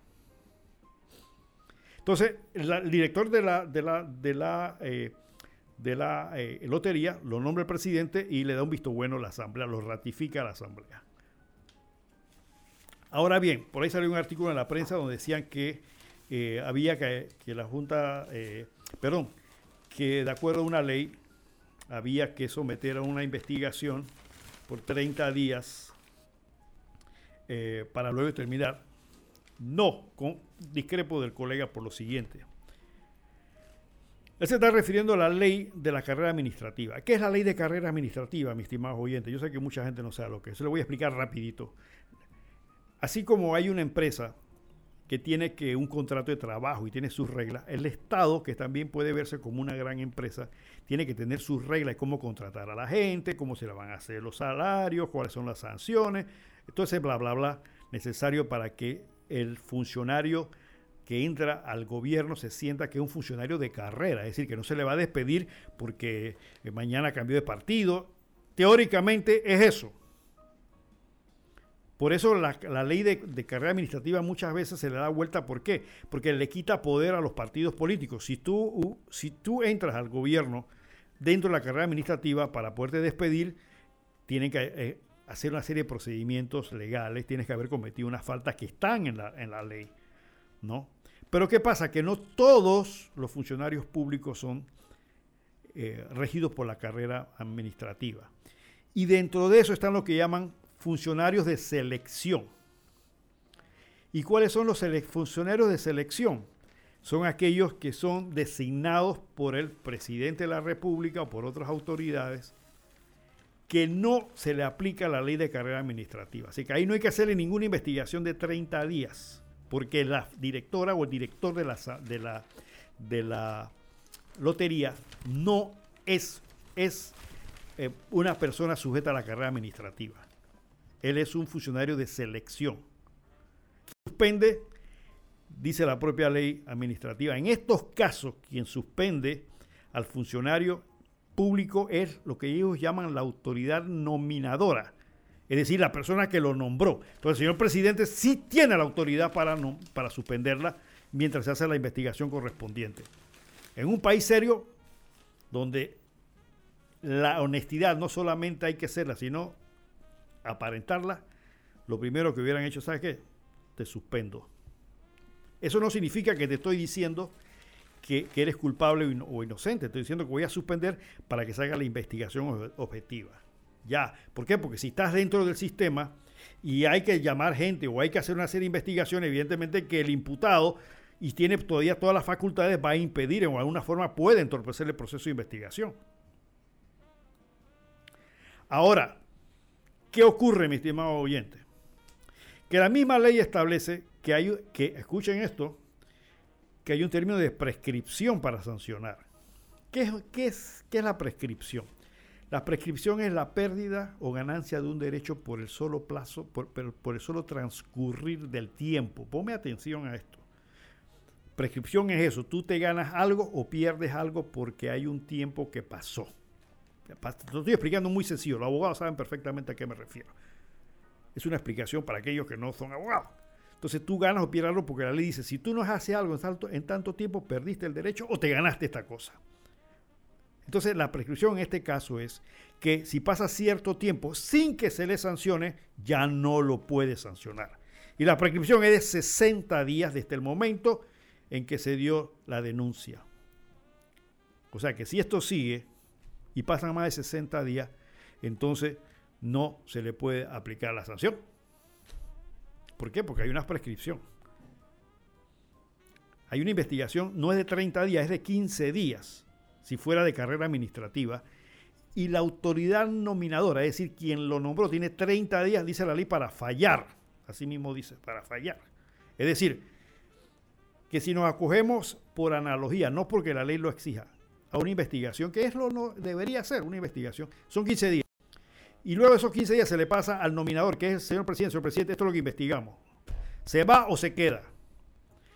Entonces, el director de la, de la, de la, eh, de la eh, lotería lo nombra el presidente y le da un visto bueno a la asamblea, lo ratifica a la asamblea. Ahora bien, por ahí salió un artículo en la prensa donde decían que eh, había que, la Junta, eh, perdón, que de acuerdo a una ley había que someter a una investigación por 30 días eh, para luego terminar. No, con, discrepo del colega por lo siguiente. Él se está refiriendo a la ley de la carrera administrativa. ¿Qué es la ley de carrera administrativa, mis estimados oyentes? Yo sé que mucha gente no sabe lo que es. Se lo voy a explicar rapidito. Así como hay una empresa que tiene que un contrato de trabajo y tiene sus reglas, el Estado, que también puede verse como una gran empresa, tiene que tener sus reglas de cómo contratar a la gente, cómo se le van a hacer los salarios, cuáles son las sanciones, entonces bla, bla, bla, necesario para que el funcionario que entra al gobierno se sienta que es un funcionario de carrera, es decir, que no se le va a despedir porque eh, mañana cambió de partido. Teóricamente es eso. Por eso la, ley de, carrera administrativa muchas veces se le da vuelta. ¿Por qué? Porque le quita poder a los partidos políticos. Si tú, si tú entras al gobierno dentro de la carrera administrativa para poderte despedir, tienen que eh, hacer una serie de procedimientos legales, tienes que haber cometido unas faltas que están en la, en la ley. ¿no? Pero ¿qué pasa? Que no todos los funcionarios públicos son eh, regidos por la carrera administrativa. Y dentro de eso están lo que llaman funcionarios de selección. ¿Y cuáles son los funcionarios de selección? Son aquellos que son designados por el presidente de la República o por otras autoridades que no se le aplica la ley de carrera administrativa. Así que ahí no hay que hacerle ninguna investigación de 30 días, porque la directora o el director de la, de la, de la lotería no es, es eh, una persona sujeta a la carrera administrativa. Él es un funcionario de selección. Suspende, dice la propia ley administrativa. En estos casos, quien suspende al funcionario público es lo que ellos llaman la autoridad nominadora, es decir, la persona que lo nombró. Entonces, el señor presidente sí tiene la autoridad para, para suspenderla mientras se hace la investigación correspondiente. En un país serio, donde la honestidad no solamente hay que hacerla, sino aparentarla, lo primero que hubieran hecho, ¿sabes qué? Te suspendo. Eso no significa que te estoy diciendo que, eres culpable o inocente. Estoy diciendo que voy a suspender para que se haga la investigación objetiva. Ya. ¿Por qué? Porque si estás dentro del sistema y hay que llamar gente o hay que hacer una serie de investigaciones, evidentemente que el imputado y tiene todavía todas las facultades va a impedir o de alguna forma puede entorpecer el proceso de investigación. Ahora, ¿qué ocurre, mi estimado oyente? Que la misma ley establece que hay, que escuchen esto, que hay un término de prescripción para sancionar. ¿Qué es, qué es, qué es la prescripción? La prescripción es la pérdida o ganancia de un derecho por el solo plazo, por, por el solo transcurrir del tiempo. Ponme atención a esto. Prescripción es eso, tú te ganas algo o pierdes algo porque hay un tiempo que pasó. Lo estoy explicando muy sencillo, los abogados saben perfectamente a qué me refiero. Es una explicación para aquellos que no son abogados. Entonces tú ganas o pierdes algo porque la ley dice, si tú no haces algo en tanto, en tanto tiempo, perdiste el derecho o te ganaste esta cosa. Entonces la prescripción en este caso es que si pasa cierto tiempo sin que se le sancione, ya no lo puede sancionar. Y la prescripción es de 60 días desde el momento en que se dio la denuncia. O sea que si esto sigue y pasan más de 60 días, entonces no se le puede aplicar la sanción. ¿Por qué? Porque hay una prescripción. Hay una investigación, no es de 30 días, es de 15 días, si fuera de carrera administrativa. Y la autoridad nominadora, es decir, quien lo nombró, tiene 30 días, dice la ley, para fallar. Así mismo dice, para fallar. Es decir, que si nos acogemos por analogía, no porque la ley lo exija, a una investigación, que es lo no debería ser una investigación, son 15 días. Y luego esos 15 días se le pasa al nominador, que es señor presidente. Señor presidente, esto es lo que investigamos. ¿Se va o se queda?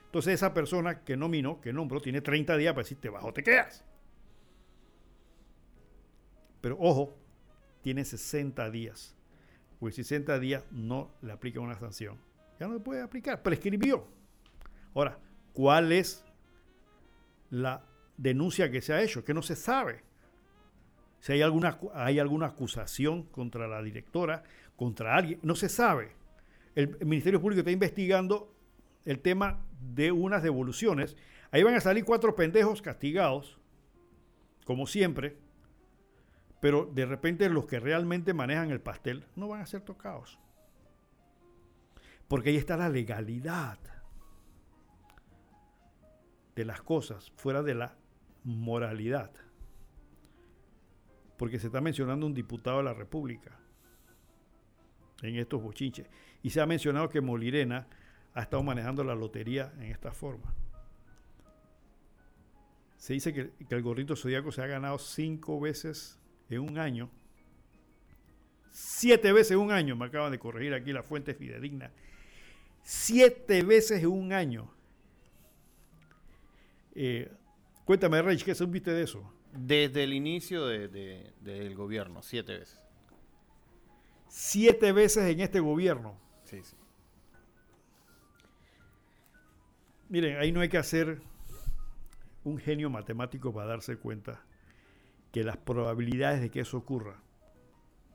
Entonces esa persona que nominó, que nombró, tiene 30 días para decir, te vas o te quedas. Pero ojo, tiene 60 días. Pues 60 días no le aplica una sanción. Ya no le puede aplicar, prescribió. Ahora, ¿cuál es la denuncia que se ha hecho? Que no se sabe si hay alguna, hay alguna acusación contra la directora, contra alguien, no se sabe. El, Ministerio Público está investigando el tema de unas devoluciones. Ahí van a salir cuatro pendejos castigados, como siempre, pero de repente los que realmente manejan el pastel no van a ser tocados. Porque ahí está la legalidad de las cosas, fuera de la moralidad porque se está mencionando un diputado de la República en estos bochinches. Y se ha mencionado que Molirena ha estado manejando la lotería en esta forma. Se dice que, el gorrito zodíaco se ha ganado cinco veces en un año. Siete veces en un año, me acaban de corregir aquí la fuente fidedigna. Siete veces en un año. Eh, cuéntame, Rey, ¿qué supiste de eso? Desde el inicio del gobierno, siete veces. Siete veces en este gobierno. Sí, sí. Miren, ahí no hay que hacer un genio matemático para darse cuenta que las probabilidades de que eso ocurra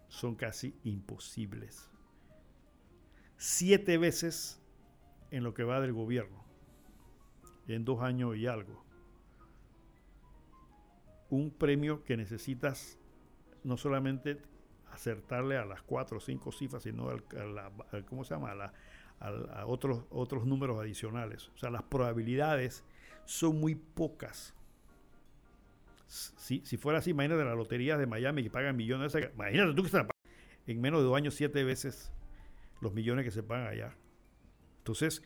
son casi imposibles. Siete veces en lo que va del gobierno, en dos años y algo un premio que necesitas no solamente acertarle a las cuatro o cinco cifras, sino al, a, ¿cómo se llama? A, otros, otros números adicionales. O sea, las probabilidades son muy pocas. Si, si fuera así, imagínate la lotería de Miami que pagan millones. Imagínate tú que estás en menos de dos años siete veces los millones que se pagan allá. Entonces,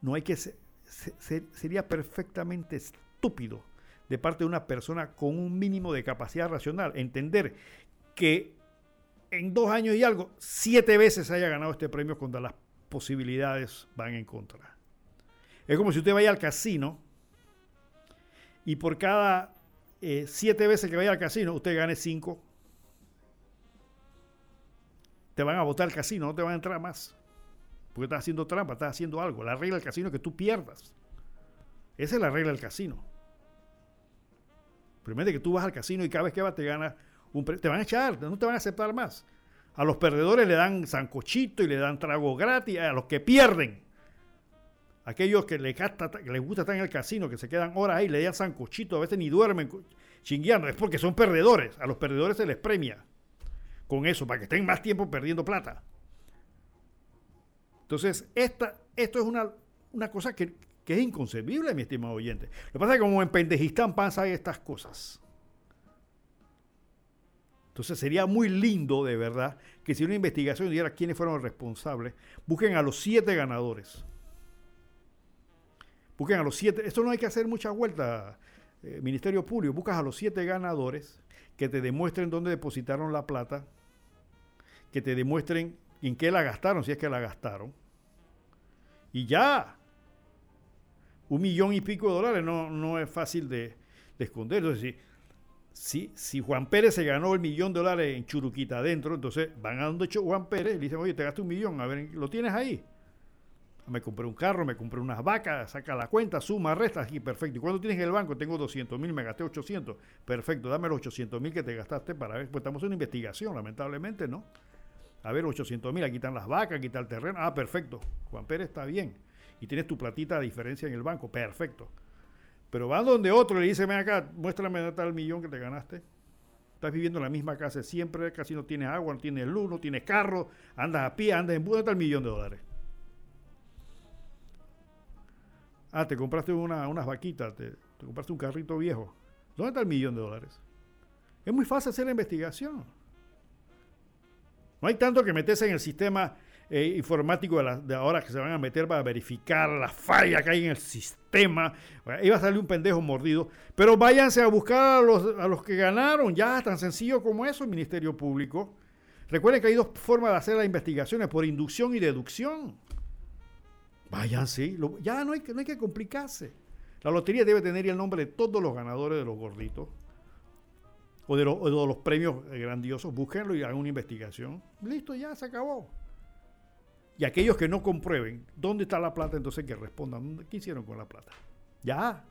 no hay que... sería perfectamente estúpido de parte de una persona con un mínimo de capacidad racional. Entender que en dos años y algo, siete veces haya ganado este premio cuando las posibilidades van en contra. Es como si usted vaya al casino y por cada eh, siete veces que vaya al casino, usted gane cinco. Te van a votar al casino, no te van a entrar más. Porque estás haciendo trampa, estás haciendo algo. La regla del casino es que tú pierdas. Esa es la regla del casino. Primero que tú vas al casino y cada vez que vas te ganas un te van a echar, no te van a aceptar más. A los perdedores le dan sancochito y le dan trago gratis, a los que pierden. Aquellos que les, les gusta estar en el casino, que se quedan horas ahí, le dan sancochito, a veces ni duermen chingueando, es porque son perdedores. A los perdedores se les premia. con eso, para que estén más tiempo perdiendo plata. Entonces, esta, esto es una, una cosa que, que es inconcebible, mi estimado oyente. Lo que pasa es que como en Pendejistán pasan estas cosas. Entonces sería muy lindo, de verdad, que si una investigación diera quiénes fueron los responsables, busquen a los siete ganadores. Busquen a los siete. Esto no hay que hacer mucha vuelta, eh, Ministerio Público. Buscas a los siete ganadores que te demuestren dónde depositaron la plata, que te demuestren en qué la gastaron, si es que la gastaron. Y ya. Un millón y pico de dólares no, no es fácil de, de esconder. Entonces, si, si, Juan Pérez se ganó el millón de dólares en Churuquita adentro, entonces van a donde Juan Pérez y le dicen, oye, te gasté un millón, a ver, ¿lo tienes ahí? Me compré un carro, me compré unas vacas, saca la cuenta, suma, resta, aquí, perfecto. ¿Y cuando tienes en el banco? Tengo 200 mil, me gasté 800. Perfecto, dame los 800 mil que te gastaste para ver. Pues estamos en una investigación, lamentablemente, ¿no? A ver, 800 mil, aquí están las vacas, aquí está el terreno. Ah, perfecto. Juan Pérez está bien. Y tienes tu platita de diferencia en el banco, perfecto. Pero van donde otro le dice, ven acá, muéstrame el millón que te ganaste. Estás viviendo en la misma casa siempre, casi no tienes agua, no tienes luz, no tienes carro, andas a pie, andas en bus, ¿dónde está el millón de dólares? Ah, te compraste una, unas vaquitas, te, te compraste un carrito viejo. ¿Dónde está el millón de dólares? Es muy fácil hacer la investigación. No hay tanto que meterse en el sistema eh, informático de, la, de, ahora que se van a meter para verificar la falla que hay en el sistema. Iba a salir un pendejo mordido. Pero váyanse a buscar a los, los que ganaron. Ya, tan sencillo como eso, el Ministerio Público. Recuerden que hay dos formas de hacer las investigaciones, por inducción y deducción. Váyanse. Ya no hay, que complicarse. La lotería debe tener el nombre de todos los ganadores de los gorditos. O de, lo, o de los premios grandiosos. Búsquenlo y hagan una investigación. Listo, ya se acabó. Y aquellos que no comprueben dónde está la plata, entonces que respondan, ¿qué hicieron con la plata? Ya.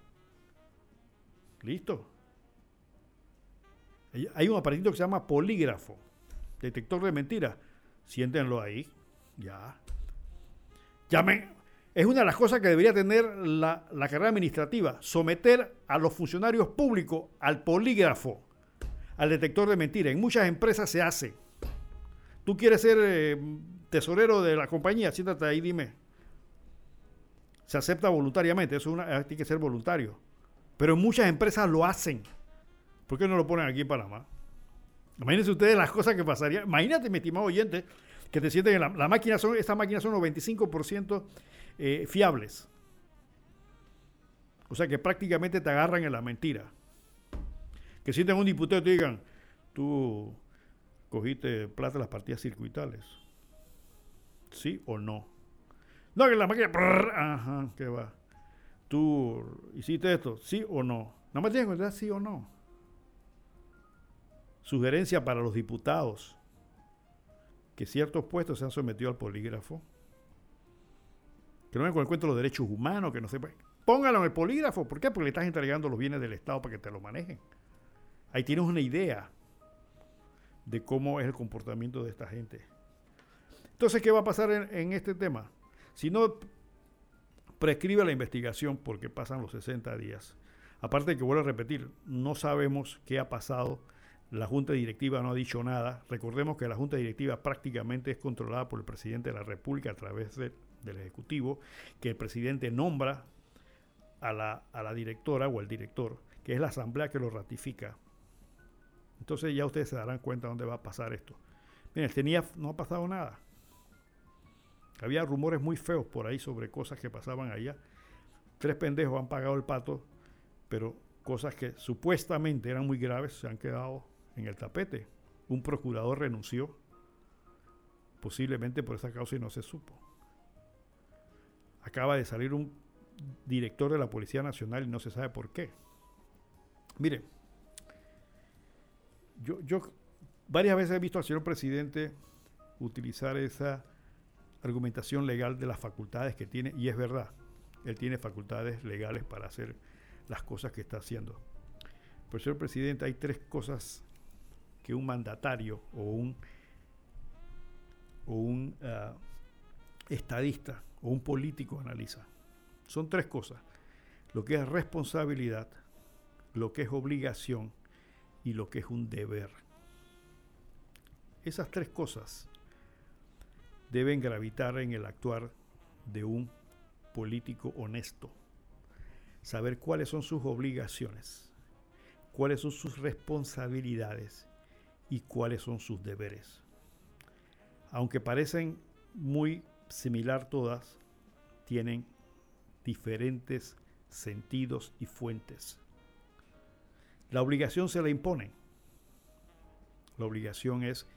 Listo. Hay un aparatito que se llama polígrafo, detector de mentiras. Siéntenlo ahí. Ya. Llamen. Es una de las cosas que debería tener la, carrera administrativa. Someter a los funcionarios públicos al polígrafo, al detector de mentiras. En muchas empresas se hace. Tú quieres ser... Eh, tesorero de la compañía, siéntate ahí, dime. Se acepta voluntariamente, eso una, tiene que ser voluntario. Pero muchas empresas lo hacen. ¿Por qué no lo ponen aquí en Panamá? Imagínense ustedes las cosas que pasarían. Imagínate, mi estimado oyente, que te sienten en la, la máquina, son, estas máquinas son los 25% eh, fiables. O sea que prácticamente te agarran en la mentira. Que sienten un diputado y te digan, tú cogiste plata de las partidas circuitales. ¿Sí o no? No, que la máquina. ajá, que va. Tú hiciste esto, ¿sí o no? Nada más tienes que contestar sí o no. Sugerencia para los diputados que ciertos puestos se han sometido al polígrafo. Que no me cuento los derechos humanos, que no se Póngalo en el polígrafo. ¿Por qué? Porque le estás entregando los bienes del Estado para que te lo manejen. Ahí tienes una idea de cómo es el comportamiento de esta gente. Entonces, ¿qué va a pasar en, este tema? Si no prescribe la investigación porque pasan los 60 días, aparte de que vuelvo a repetir, no sabemos qué ha pasado, la Junta Directiva no ha dicho nada, recordemos que la Junta Directiva prácticamente es controlada por el presidente de la República a través de, del Ejecutivo, que el presidente nombra a la, directora o al director, que es la Asamblea que lo ratifica. Entonces ya ustedes se darán cuenta dónde va a pasar esto. Miren, tenía, no ha pasado nada. Había rumores muy feos por ahí sobre cosas que pasaban allá. Tres pendejos han pagado el pato, pero cosas que supuestamente eran muy graves se han quedado en el tapete. Un procurador renunció, posiblemente por esa causa y no se supo. Acaba de salir un director de la Policía Nacional y no se sabe por qué. Mire, yo, yo varias veces he visto al señor presidente utilizar esa argumentación legal de las facultades que tiene, y es verdad, él tiene facultades legales para hacer las cosas que está haciendo. Pero, señor presidente, hay tres cosas que un mandatario o un, o un uh, estadista o un político analiza. Son tres cosas. Lo que es responsabilidad, lo que es obligación y lo que es un deber. Esas tres cosas deben gravitar en el actuar de un político honesto. Saber cuáles son sus obligaciones, cuáles son sus responsabilidades y cuáles son sus deberes. Aunque parecen muy similar todas, tienen diferentes sentidos y fuentes. La obligación se la impone. La obligación es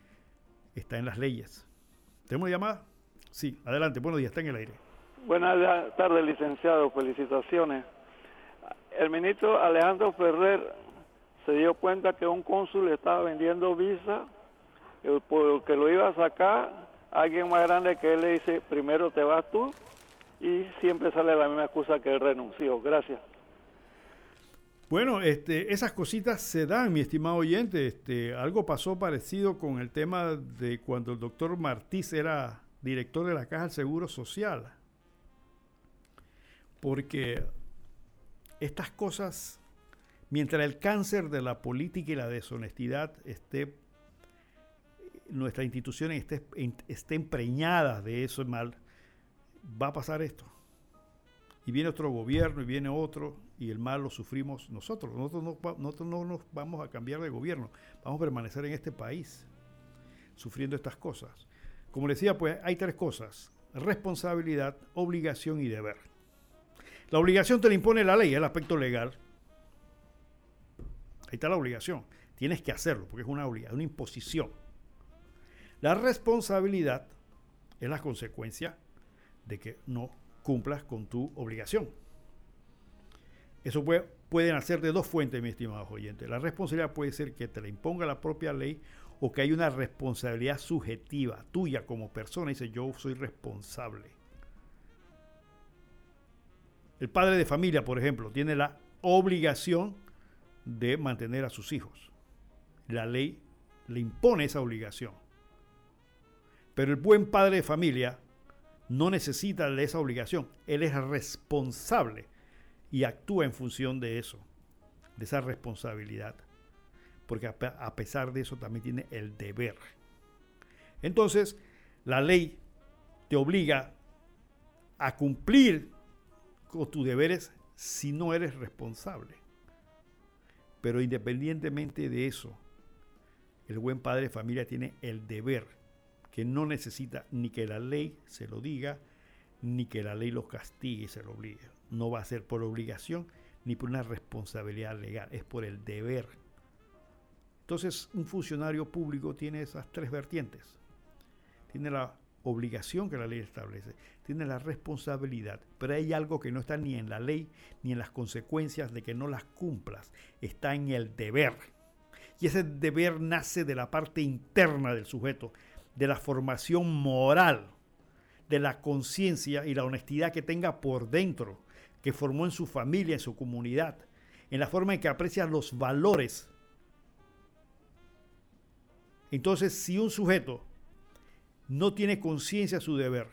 está en las leyes. ¿Tenemos llamada? Sí, adelante, buenos días, está en el aire. Buenas tardes, licenciado, felicitaciones. El ministro Alejandro Ferrer se dio cuenta que un cónsul estaba vendiendo visa, eh, porque lo iba a sacar, alguien más grande que él le dice, primero te vas tú, y siempre sale la misma excusa que él renunció. Gracias. Bueno, este, esas cositas se dan, mi estimado oyente. Este, algo pasó parecido con el tema de cuando el doctor Martís era director de la Caja del Seguro Social. Porque estas cosas, mientras el cáncer de la política y la deshonestidad esté, nuestras instituciones estén, estén preñadas de eso mal, va a pasar esto. Y viene otro gobierno y viene otro y el mal lo sufrimos nosotros. Nosotros no, nosotros no nos vamos a cambiar de gobierno, vamos a permanecer en este país sufriendo estas cosas. Como decía, pues hay tres cosas, responsabilidad, obligación y deber. La obligación te la impone la ley, el aspecto legal. Ahí está la obligación. Tienes que hacerlo porque es una obligación, una imposición. La responsabilidad es la consecuencia de que no cumplas con tu obligación. Eso puede, pueden hacer de dos fuentes, mi estimado oyente. La responsabilidad puede ser que te la imponga la propia ley o que hay una responsabilidad subjetiva tuya como persona. Dice, yo soy responsable. El padre de familia, por ejemplo, tiene la obligación de mantener a sus hijos. La ley le impone esa obligación. Pero el buen padre de familia no necesita esa obligación. Él es responsable y actúa en función de eso, de esa responsabilidad. Porque a pesar de eso también tiene el deber. Entonces, la ley te obliga a cumplir con tus deberes si no eres responsable. Pero independientemente de eso, el buen padre de familia tiene el deber que no necesita ni que la ley se lo diga, ni que la ley los castigue y se lo obligue. No va a ser por obligación ni por una responsabilidad legal, es por el deber. Entonces, un funcionario público tiene esas tres vertientes. Tiene la obligación que la ley establece, tiene la responsabilidad, pero hay algo que no está ni en la ley ni en las consecuencias de que no las cumplas, está en el deber. Y ese deber nace de la parte interna del sujeto, de la formación moral, de la conciencia y la honestidad que tenga por dentro, que formó en su familia, en su comunidad, en la forma en que aprecia los valores. Entonces, si un sujeto no tiene conciencia de su deber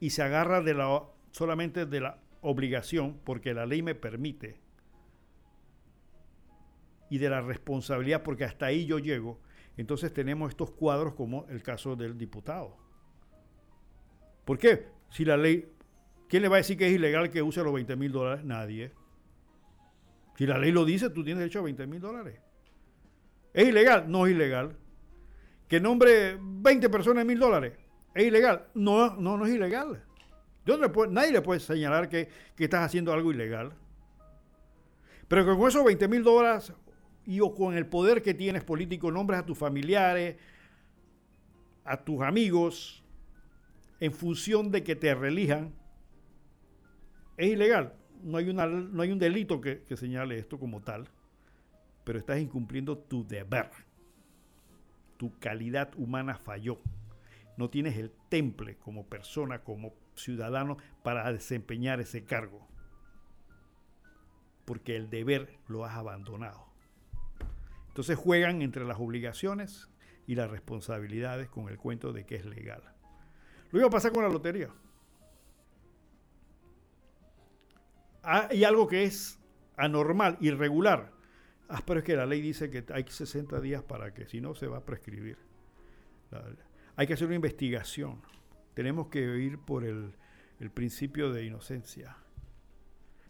y se agarra de la, solamente de la obligación, porque la ley me permite, y de la responsabilidad, porque hasta ahí yo llego, entonces tenemos estos cuadros como el caso del diputado. ¿Por qué? Si la ley, ¿quién le va a decir que es ilegal que use los 20 mil dólares? Nadie. Si la ley lo dice, tú tienes derecho a 20 mil dólares. ¿Es ilegal? No es ilegal. ¿Que nombre 20 personas mil dólares? ¿Es ilegal? No, no, no es ilegal. nadie le puede señalar que, que estás haciendo algo ilegal. Pero que con esos 20 mil dólares y o con el poder que tienes político nombres a tus familiares, a tus amigos, en función de que te relijan, es ilegal. No hay, no hay un delito que, que señale esto como tal, pero estás incumpliendo tu deber. Tu calidad humana falló. No tienes el temple como persona, como ciudadano para desempeñar ese cargo. Porque el deber lo has abandonado. Entonces juegan entre las obligaciones y las responsabilidades con el cuento de que es legal. Lo mismo pasa con la lotería. Hay algo que es anormal, irregular. Ah, pero es que la ley dice que hay 60 días para que, si no, se va a prescribir. Hay que hacer una investigación. Tenemos que ir por el, el principio de inocencia.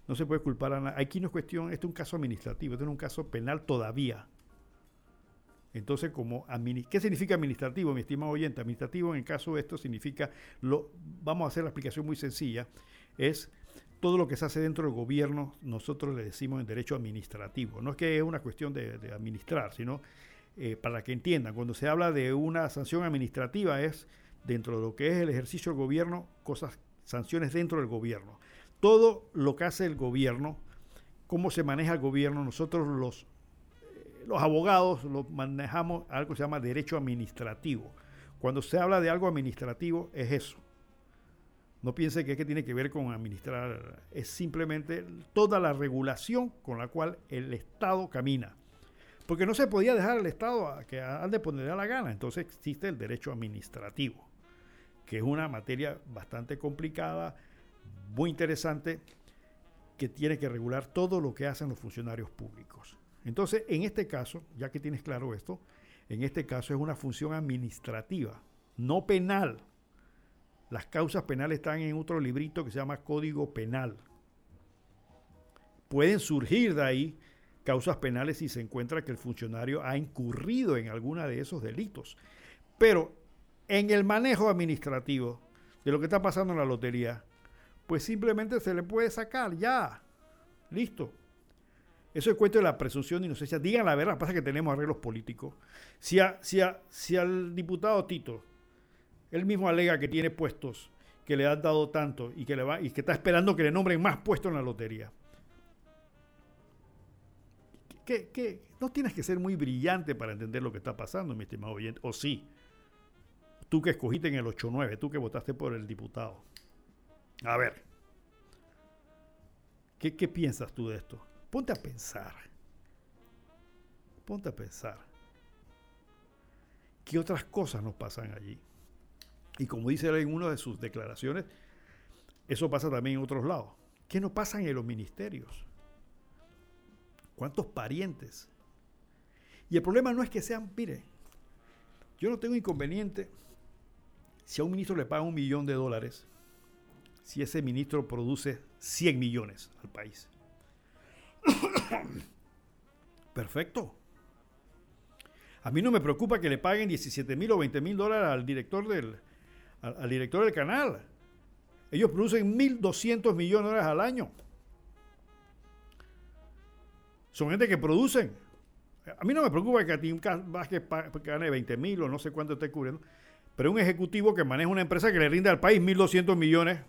No se puede culpar a nadie. Aquí no es cuestión, este es un caso administrativo, este es un caso penal todavía. Entonces, como ¿qué significa administrativo, mi estimado oyente? Administrativo, en el caso de esto, significa, lo, vamos a hacer la explicación muy sencilla, es todo lo que se hace dentro del gobierno, nosotros le decimos en derecho administrativo. No es que es una cuestión de, administrar, sino eh, para que entiendan, cuando se habla de una sanción administrativa es dentro de lo que es el ejercicio del gobierno, cosas, sanciones dentro del gobierno. Todo lo que hace el gobierno, cómo se maneja el gobierno, nosotros los los abogados lo manejamos algo que se llama derecho administrativo. Cuando se habla de algo administrativo es eso. No piense que es que tiene que ver con administrar, es simplemente toda la regulación con la cual el Estado camina. Porque no se podía dejar al Estado a que ande por donde le da la gana. Entonces existe el derecho administrativo, que es una materia bastante complicada, muy interesante, que tiene que regular todo lo que hacen los funcionarios públicos. Entonces, en este caso, ya que tienes claro esto, en este caso es una función administrativa, no penal. Las causas penales están en otro librito que se llama Código Penal. Pueden surgir de ahí causas penales si se encuentra que el funcionario ha incurrido en alguna de esos delitos. Pero en el manejo administrativo de lo que está pasando en la lotería, pues simplemente se le puede sacar ya. Listo. Eso es cuento de la presunción de inocencia. Digan la verdad, pasa que tenemos arreglos políticos. Si, a- si, a- si al diputado Tito, él mismo alega que tiene puestos, que le han dado tanto y que, le va, y que está esperando que le nombren más puestos en la lotería. ¿Qué, qué? No tienes que ser muy brillante para entender lo que está pasando, mi estimado oyente. O sí. Tú que escogiste en el 8-9, tú que votaste por el diputado. A ver. ¿Qué, qué piensas tú de esto? Ponte a pensar. Ponte a pensar. ¿Qué otras cosas nos pasan allí? Y como dice él en una de sus declaraciones, eso pasa también en otros lados. ¿Qué no pasa en los ministerios? ¿Cuántos parientes? Y el problema no es que sean, mire, yo no tengo inconveniente si a un ministro le pagan un millón de dólares, si ese ministro produce 100 millones al país. Perfecto. A mí no me preocupa que le paguen 17 mil o 20 mil dólares al director del, al, director del canal. Ellos producen 1.200 millones de dólares al año. Son gente que producen. A mí no me preocupa que a ti Vázquez gane 20 mil o no sé cuánto esté cubriendo. Pero un ejecutivo que maneja una empresa que le rinde al país 1.200 millones,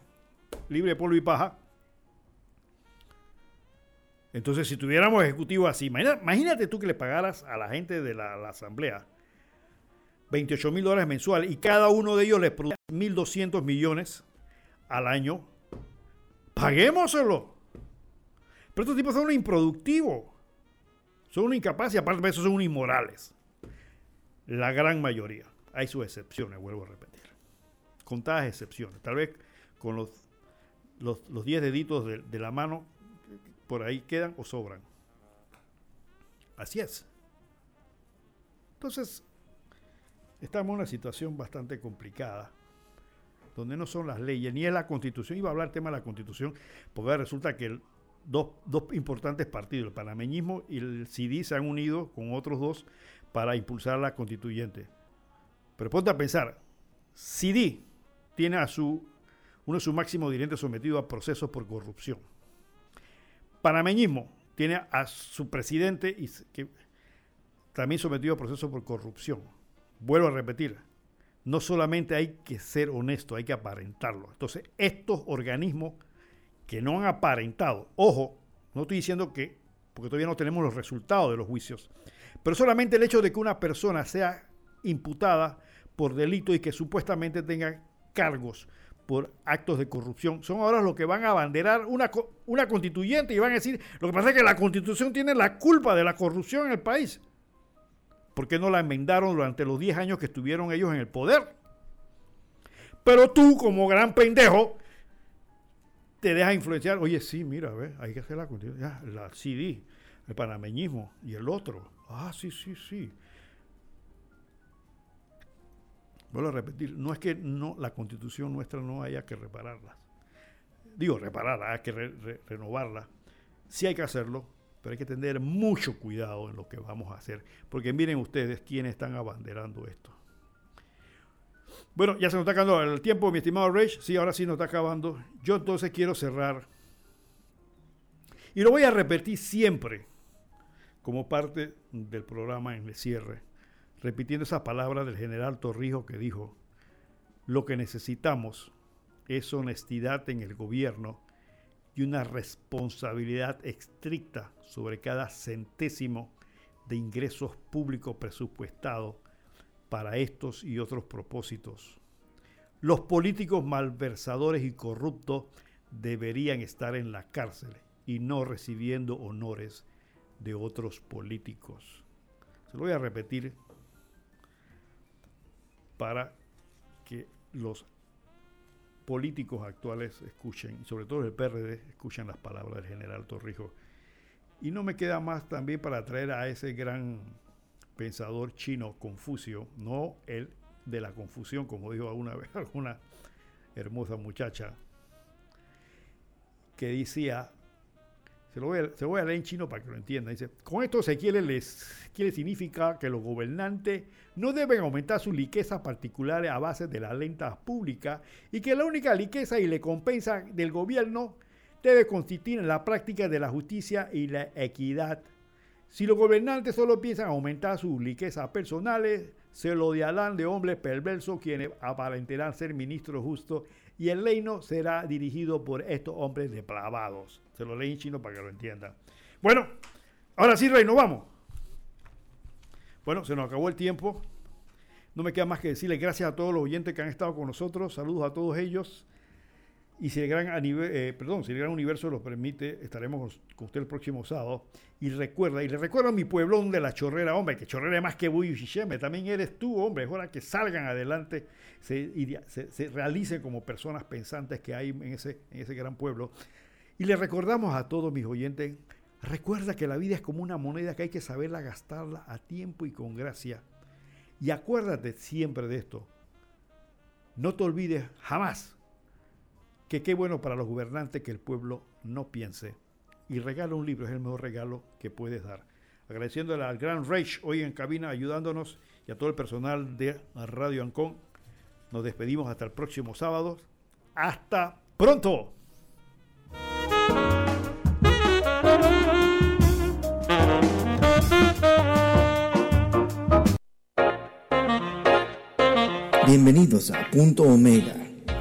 libre de polvo y paja. Entonces, si tuviéramos ejecutivos así, imagínate tú que le pagaras a la gente de la asamblea 28 mil dólares mensuales y cada uno de ellos les produce 1.200 millones al año. Paguémoselo. Pero estos tipos son unos improductivos. Son unos incapaces y aparte de eso son inmorales. La gran mayoría. Hay sus excepciones, vuelvo a repetir. Contadas excepciones. Tal vez con los los, los 10 deditos de, de la mano por ahí quedan o sobran. Así es. Entonces, estamos en una situación bastante complicada, donde no son las leyes, ni es la constitución. Iba a hablar tema de la constitución, porque resulta que dos, dos importantes partidos, el panameñismo y el CD, se han unido con otros dos para impulsar la constituyente. Pero ponte a pensar, CD tiene a su, uno de sus máximos dirigentes sometido a procesos por corrupción. Panameñismo tiene a su presidente y también sometido a procesos por corrupción. Vuelvo a repetir, no solamente hay que ser honesto, hay que aparentarlo. Entonces, estos organismos que no han aparentado, ojo, no estoy diciendo que, porque todavía no tenemos los resultados de los juicios, pero solamente el hecho de que una persona sea imputada por delito y que supuestamente tenga cargos por actos de corrupción, son ahora los que van a abanderar una, una constituyente y van a decir, lo que pasa es que la constitución tiene la culpa de la corrupción en el país. ¿Por qué no la enmendaron durante los 10 años que estuvieron ellos en el poder? Pero tú, como gran pendejo, te dejas influenciar. Oye, sí, mira, ve, hay que hacer la constitución. Ya, la CD, el panameñismo y el otro. Ah, sí, sí, sí. vuelvo a repetir, no es que no, la constitución nuestra no haya que repararla. Digo, repararla, hay que renovarla. Sí hay que hacerlo, pero hay que tener mucho cuidado en lo que vamos a hacer. Porque miren ustedes quiénes están abanderando esto. Bueno, ya se nos está acabando el tiempo, mi estimado Rage. Sí, ahora sí nos está acabando. Yo entonces quiero cerrar. Y lo voy a repetir siempre como parte del programa en el cierre, repitiendo esa palabra del general Torrijos que dijo, lo que necesitamos es honestidad en el gobierno y una responsabilidad estricta sobre cada centésimo de ingresos públicos presupuestados para estos y otros propósitos. Los políticos malversadores y corruptos deberían estar en la cárcel y no recibiendo honores de otros políticos. Se lo voy a repetir para que los políticos actuales escuchen, sobre todo el PRD, escuchen las palabras del general Torrijos. Y no me queda más también para traer a ese gran pensador chino Confucio, no el de la confusión, como dijo alguna vez alguna hermosa muchacha, que decía, se lo, voy a, se voy a leer en chino para que lo entiendan, dice, con esto se quiere, les, quiere significar que los gobernantes no deben aumentar sus riquezas particulares a base de las lentas públicas y que la única riqueza y recompensa del gobierno debe consistir en la práctica de la justicia y la equidad. Si los gobernantes solo piensan aumentar sus riquezas personales, se lo odiarán de hombres perversos quienes aparentarán ser ministros justos y el reino será dirigido por estos hombres depravados. Se lo leí en chino para que lo entiendan. Bueno, ahora sí, reino, vamos. Bueno, se nos acabó el tiempo. No me queda más que decirles gracias a todos los oyentes que han estado con nosotros. Saludos a todos ellos. Y si el gran, eh, perdón, si el gran universo lo permite, estaremos con usted el próximo sábado. Y recuerda, y le recuerdo a mi pueblo de la chorrera, hombre, que chorrera más que Buy y también eres tú, hombre. Es hora que salgan adelante, se, se, realicen como personas pensantes que hay en ese, en ese gran pueblo. Y le recordamos a todos mis oyentes, recuerda que la vida es como una moneda que hay que saberla gastarla a tiempo y con gracia. Y acuérdate siempre de esto. No te olvides jamás que qué bueno para los gobernantes que el pueblo no piense. Y regala un libro es el mejor regalo que puedes dar. Agradeciéndole al gran Rage hoy en cabina ayudándonos y a todo el personal de Radio Ancón. Nos despedimos hasta el próximo sábado. Hasta pronto. Bienvenidos a Punto Omega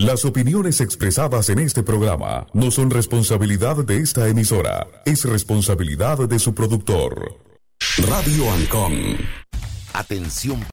Las opiniones expresadas en este programa no son responsabilidad de esta emisora, es responsabilidad de su productor. Radio Ancon. Atención